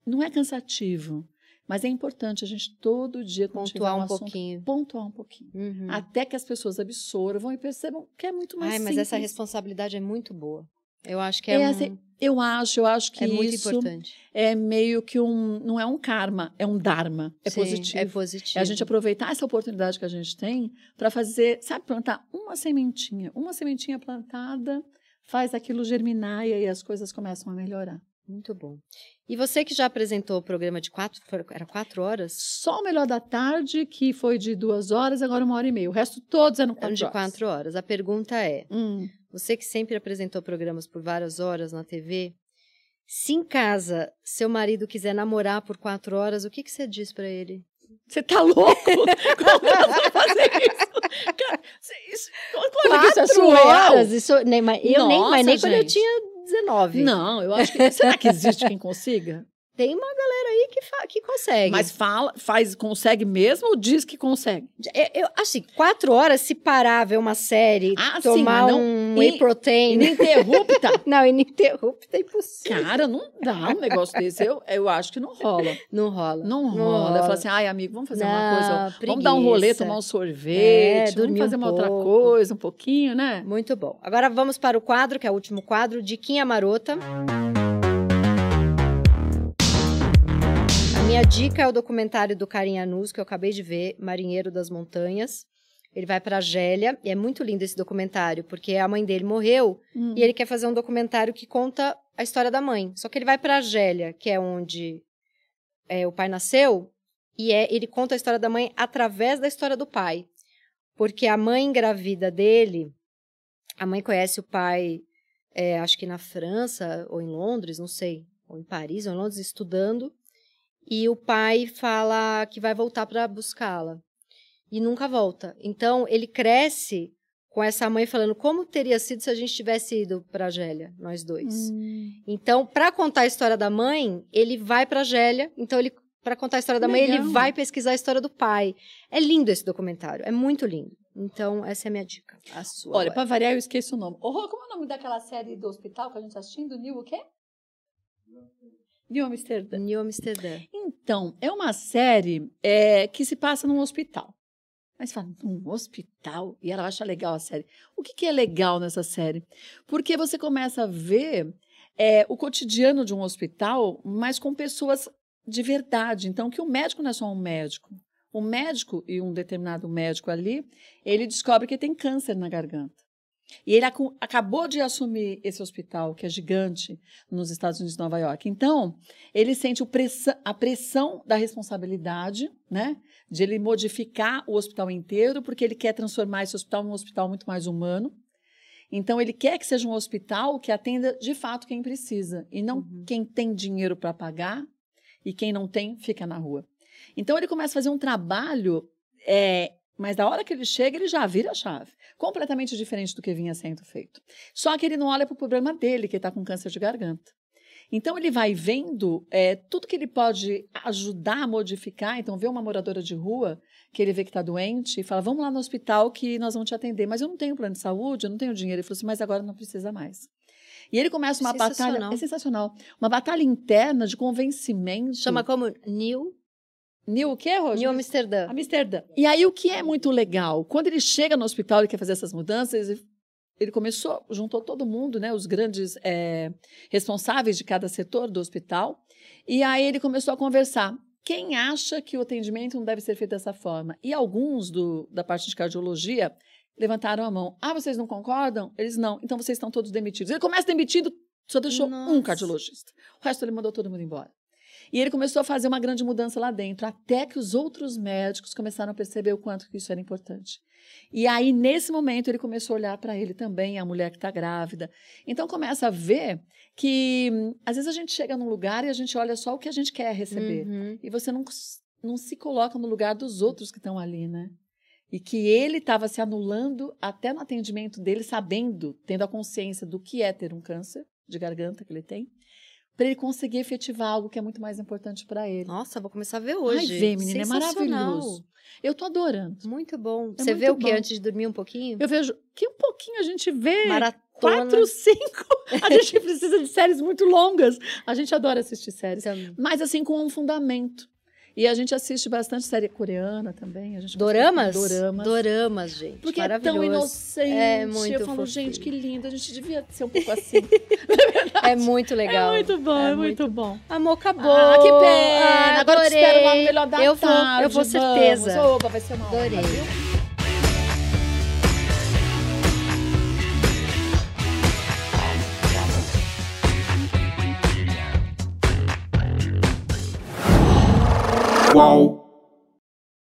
não é cansativo, mas é importante a gente todo dia, Pontuar um assunto, pouquinho. pontuar um pouquinho. Uhum. Até que as pessoas absorvam e percebam que é muito mais Ai, mas simples. essa responsabilidade é muito boa. Eu acho que é, É, um- assim, Eu acho, eu acho que é muito isso importante. é meio que um, não é um karma, é um dharma, é Sim, positivo. É positivo. É a gente aproveitar essa oportunidade que a gente tem para fazer, sabe, plantar uma sementinha, uma sementinha plantada, faz aquilo germinar e aí as coisas começam a melhorar. Muito bom. E você que já apresentou o programa de quatro, era quatro horas? Só o melhor da tarde, que foi de duas horas, agora uma hora e meia. O resto todos eram Eram quatro de horas. quatro horas. A pergunta é: Hum. você que sempre apresentou programas por várias horas na TV, se em casa seu marido quiser namorar por quatro horas, o que, que você diz pra ele? Você tá louco? Como nós vamos fazer isso? Cara, isso, claro que isso é surreal. Isso, nem, mas eu nem, mas nem quando eu gente. tinha 19. Não, eu acho que. Será que existe quem consiga? Tem uma galera aí que, que consegue. Mas fala, faz, consegue mesmo ou diz que consegue? Eu, eu- assim, quatro horas se parar, ver uma série, Ah, sim, tomar mas não um in- whey protein. Ininterrupta. Não, ininterrupta é impossível. Cara, não dá um negócio desse. Eu, eu acho que não rola. Não rola. Não rola. Eu falo assim, ai, amigo, vamos fazer uma Não, coisa. Vamos dar um rolê, tomar um É, sorvete, dormir vamos fazer um uma outra coisa, um pouquinho, né? Muito bom. Agora vamos para o quadro, que é o último quadro, Diquinha Marota. A minha dica é o documentário do Carinha Nus, que eu acabei de ver, Marinheiro das Montanhas. Ele vai para Argélia, e é muito lindo esse documentário, porque a mãe dele morreu, Hum. e ele quer fazer um documentário que conta a história da mãe. Só que ele vai para Argélia, que é onde é, o pai nasceu, e é, ele conta a história da mãe através da história do pai. Porque a mãe engravida dele, a mãe conhece o pai, é, acho que na França, ou em Londres, não sei, ou em Paris, ou em Londres, estudando, e o pai fala que vai voltar para buscá-la. E nunca volta. Então, ele cresce com essa mãe falando como teria sido se a gente tivesse ido para Gélia, nós dois. Hum. Então, para contar a história da mãe, ele vai para Gélia, então ele para contar a história da mãe, ele Legal. vai pesquisar a história do pai. É lindo esse documentário, é muito lindo. Então, essa é a minha dica. A sua. Olha, pra variar, eu esqueço o nome. Rô, como é o nome daquela série do hospital que a gente tá assistindo? New o quê? New Amsterdã. New Amsterdã. Então, é uma série é, que se passa num hospital. Mas fala, num hospital? E ela acha legal a série. O que, que é legal nessa série? Porque você começa a ver é, o cotidiano de um hospital, mas com pessoas de verdade. Então, que o médico não é só um médico. O médico, e um determinado médico ali, ele descobre que tem câncer na garganta. E ele acu- acabou de assumir esse hospital, que é gigante, nos Estados Unidos de Nova York. Então, ele sente o pressa- a pressão da responsabilidade, né? De ele modificar o hospital inteiro, porque ele quer transformar esse hospital num hospital muito mais humano. Então, ele quer que seja um hospital que atenda de fato quem precisa, e não Uhum. quem tem dinheiro para pagar e quem não tem fica na rua. Então, ele começa a fazer um trabalho, é, mas da hora que ele chega, ele já vira a chave. Completamente diferente do que vinha sendo feito. Só que ele não olha para o problema dele, que está com câncer de garganta. Então, ele vai vendo é, tudo que ele pode ajudar a modificar. Então, vê uma moradora de rua que ele vê que está doente e fala: Vamos lá no hospital que nós vamos te atender. Mas eu não tenho plano de saúde, eu não tenho dinheiro. Ele falou assim: Mas agora não precisa mais. E ele começa uma batalha. Sensacional. É sensacional. Uma batalha interna de convencimento. Chama como New, New o quê, Roger? New Amsterdã. Amsterdã. E aí, o que é muito legal? Quando ele chega no hospital e quer fazer essas mudanças, ele- ele começou, juntou todo mundo, né, os grandes é, responsáveis de cada setor do hospital, e aí ele começou a conversar. Quem acha que o atendimento não deve ser feito dessa forma? E alguns do, da parte de cardiologia levantaram a mão. Ah, vocês não concordam? Eles não. Então vocês estão todos demitidos. Ele começa demitido, só deixou um Nossa. cardiologista. O resto ele mandou todo mundo embora. E ele começou a fazer uma grande mudança lá dentro, até que os outros médicos começaram a perceber o quanto que isso era importante. E aí, nesse momento, ele começou a olhar para ele também, a mulher que está grávida. Então, começa a ver que, às vezes, a gente chega num lugar e a gente olha só o que a gente quer receber. Uhum. E você não, não se coloca no lugar dos outros que estão ali, né? E que ele estava se anulando até no atendimento dele, sabendo, tendo a consciência do que é ter um câncer de garganta que ele tem, para ele conseguir efetivar algo que é muito mais importante para ele. Nossa, vou começar a ver hoje. Ai, vê, menina, é maravilhoso. Eu tô adorando. Muito bom. É Você vê o muito que antes de dormir um pouquinho? Eu vejo que um pouquinho a gente vê. Maratona. Quatro, cinco. A gente precisa de séries muito longas. A gente adora assistir séries. Também. Mas assim, com um fundamento. E a gente assiste bastante série coreana também. A gente Doramas? muito Doramas. Doramas, gente. Porque é tão inocente. É muito Eu falo, fofinho. gente, que lindo. A gente devia ser um pouco assim. É muito legal. É muito bom, É é, muito, bom. Amor, acabou. Ah, que pena. Ah, Agora eu te espero lá no adorei. melhor da eu vou, tarde. Eu vou, vamos. certeza. Opa, vai ser uma honra, Adorei. viu? Qual?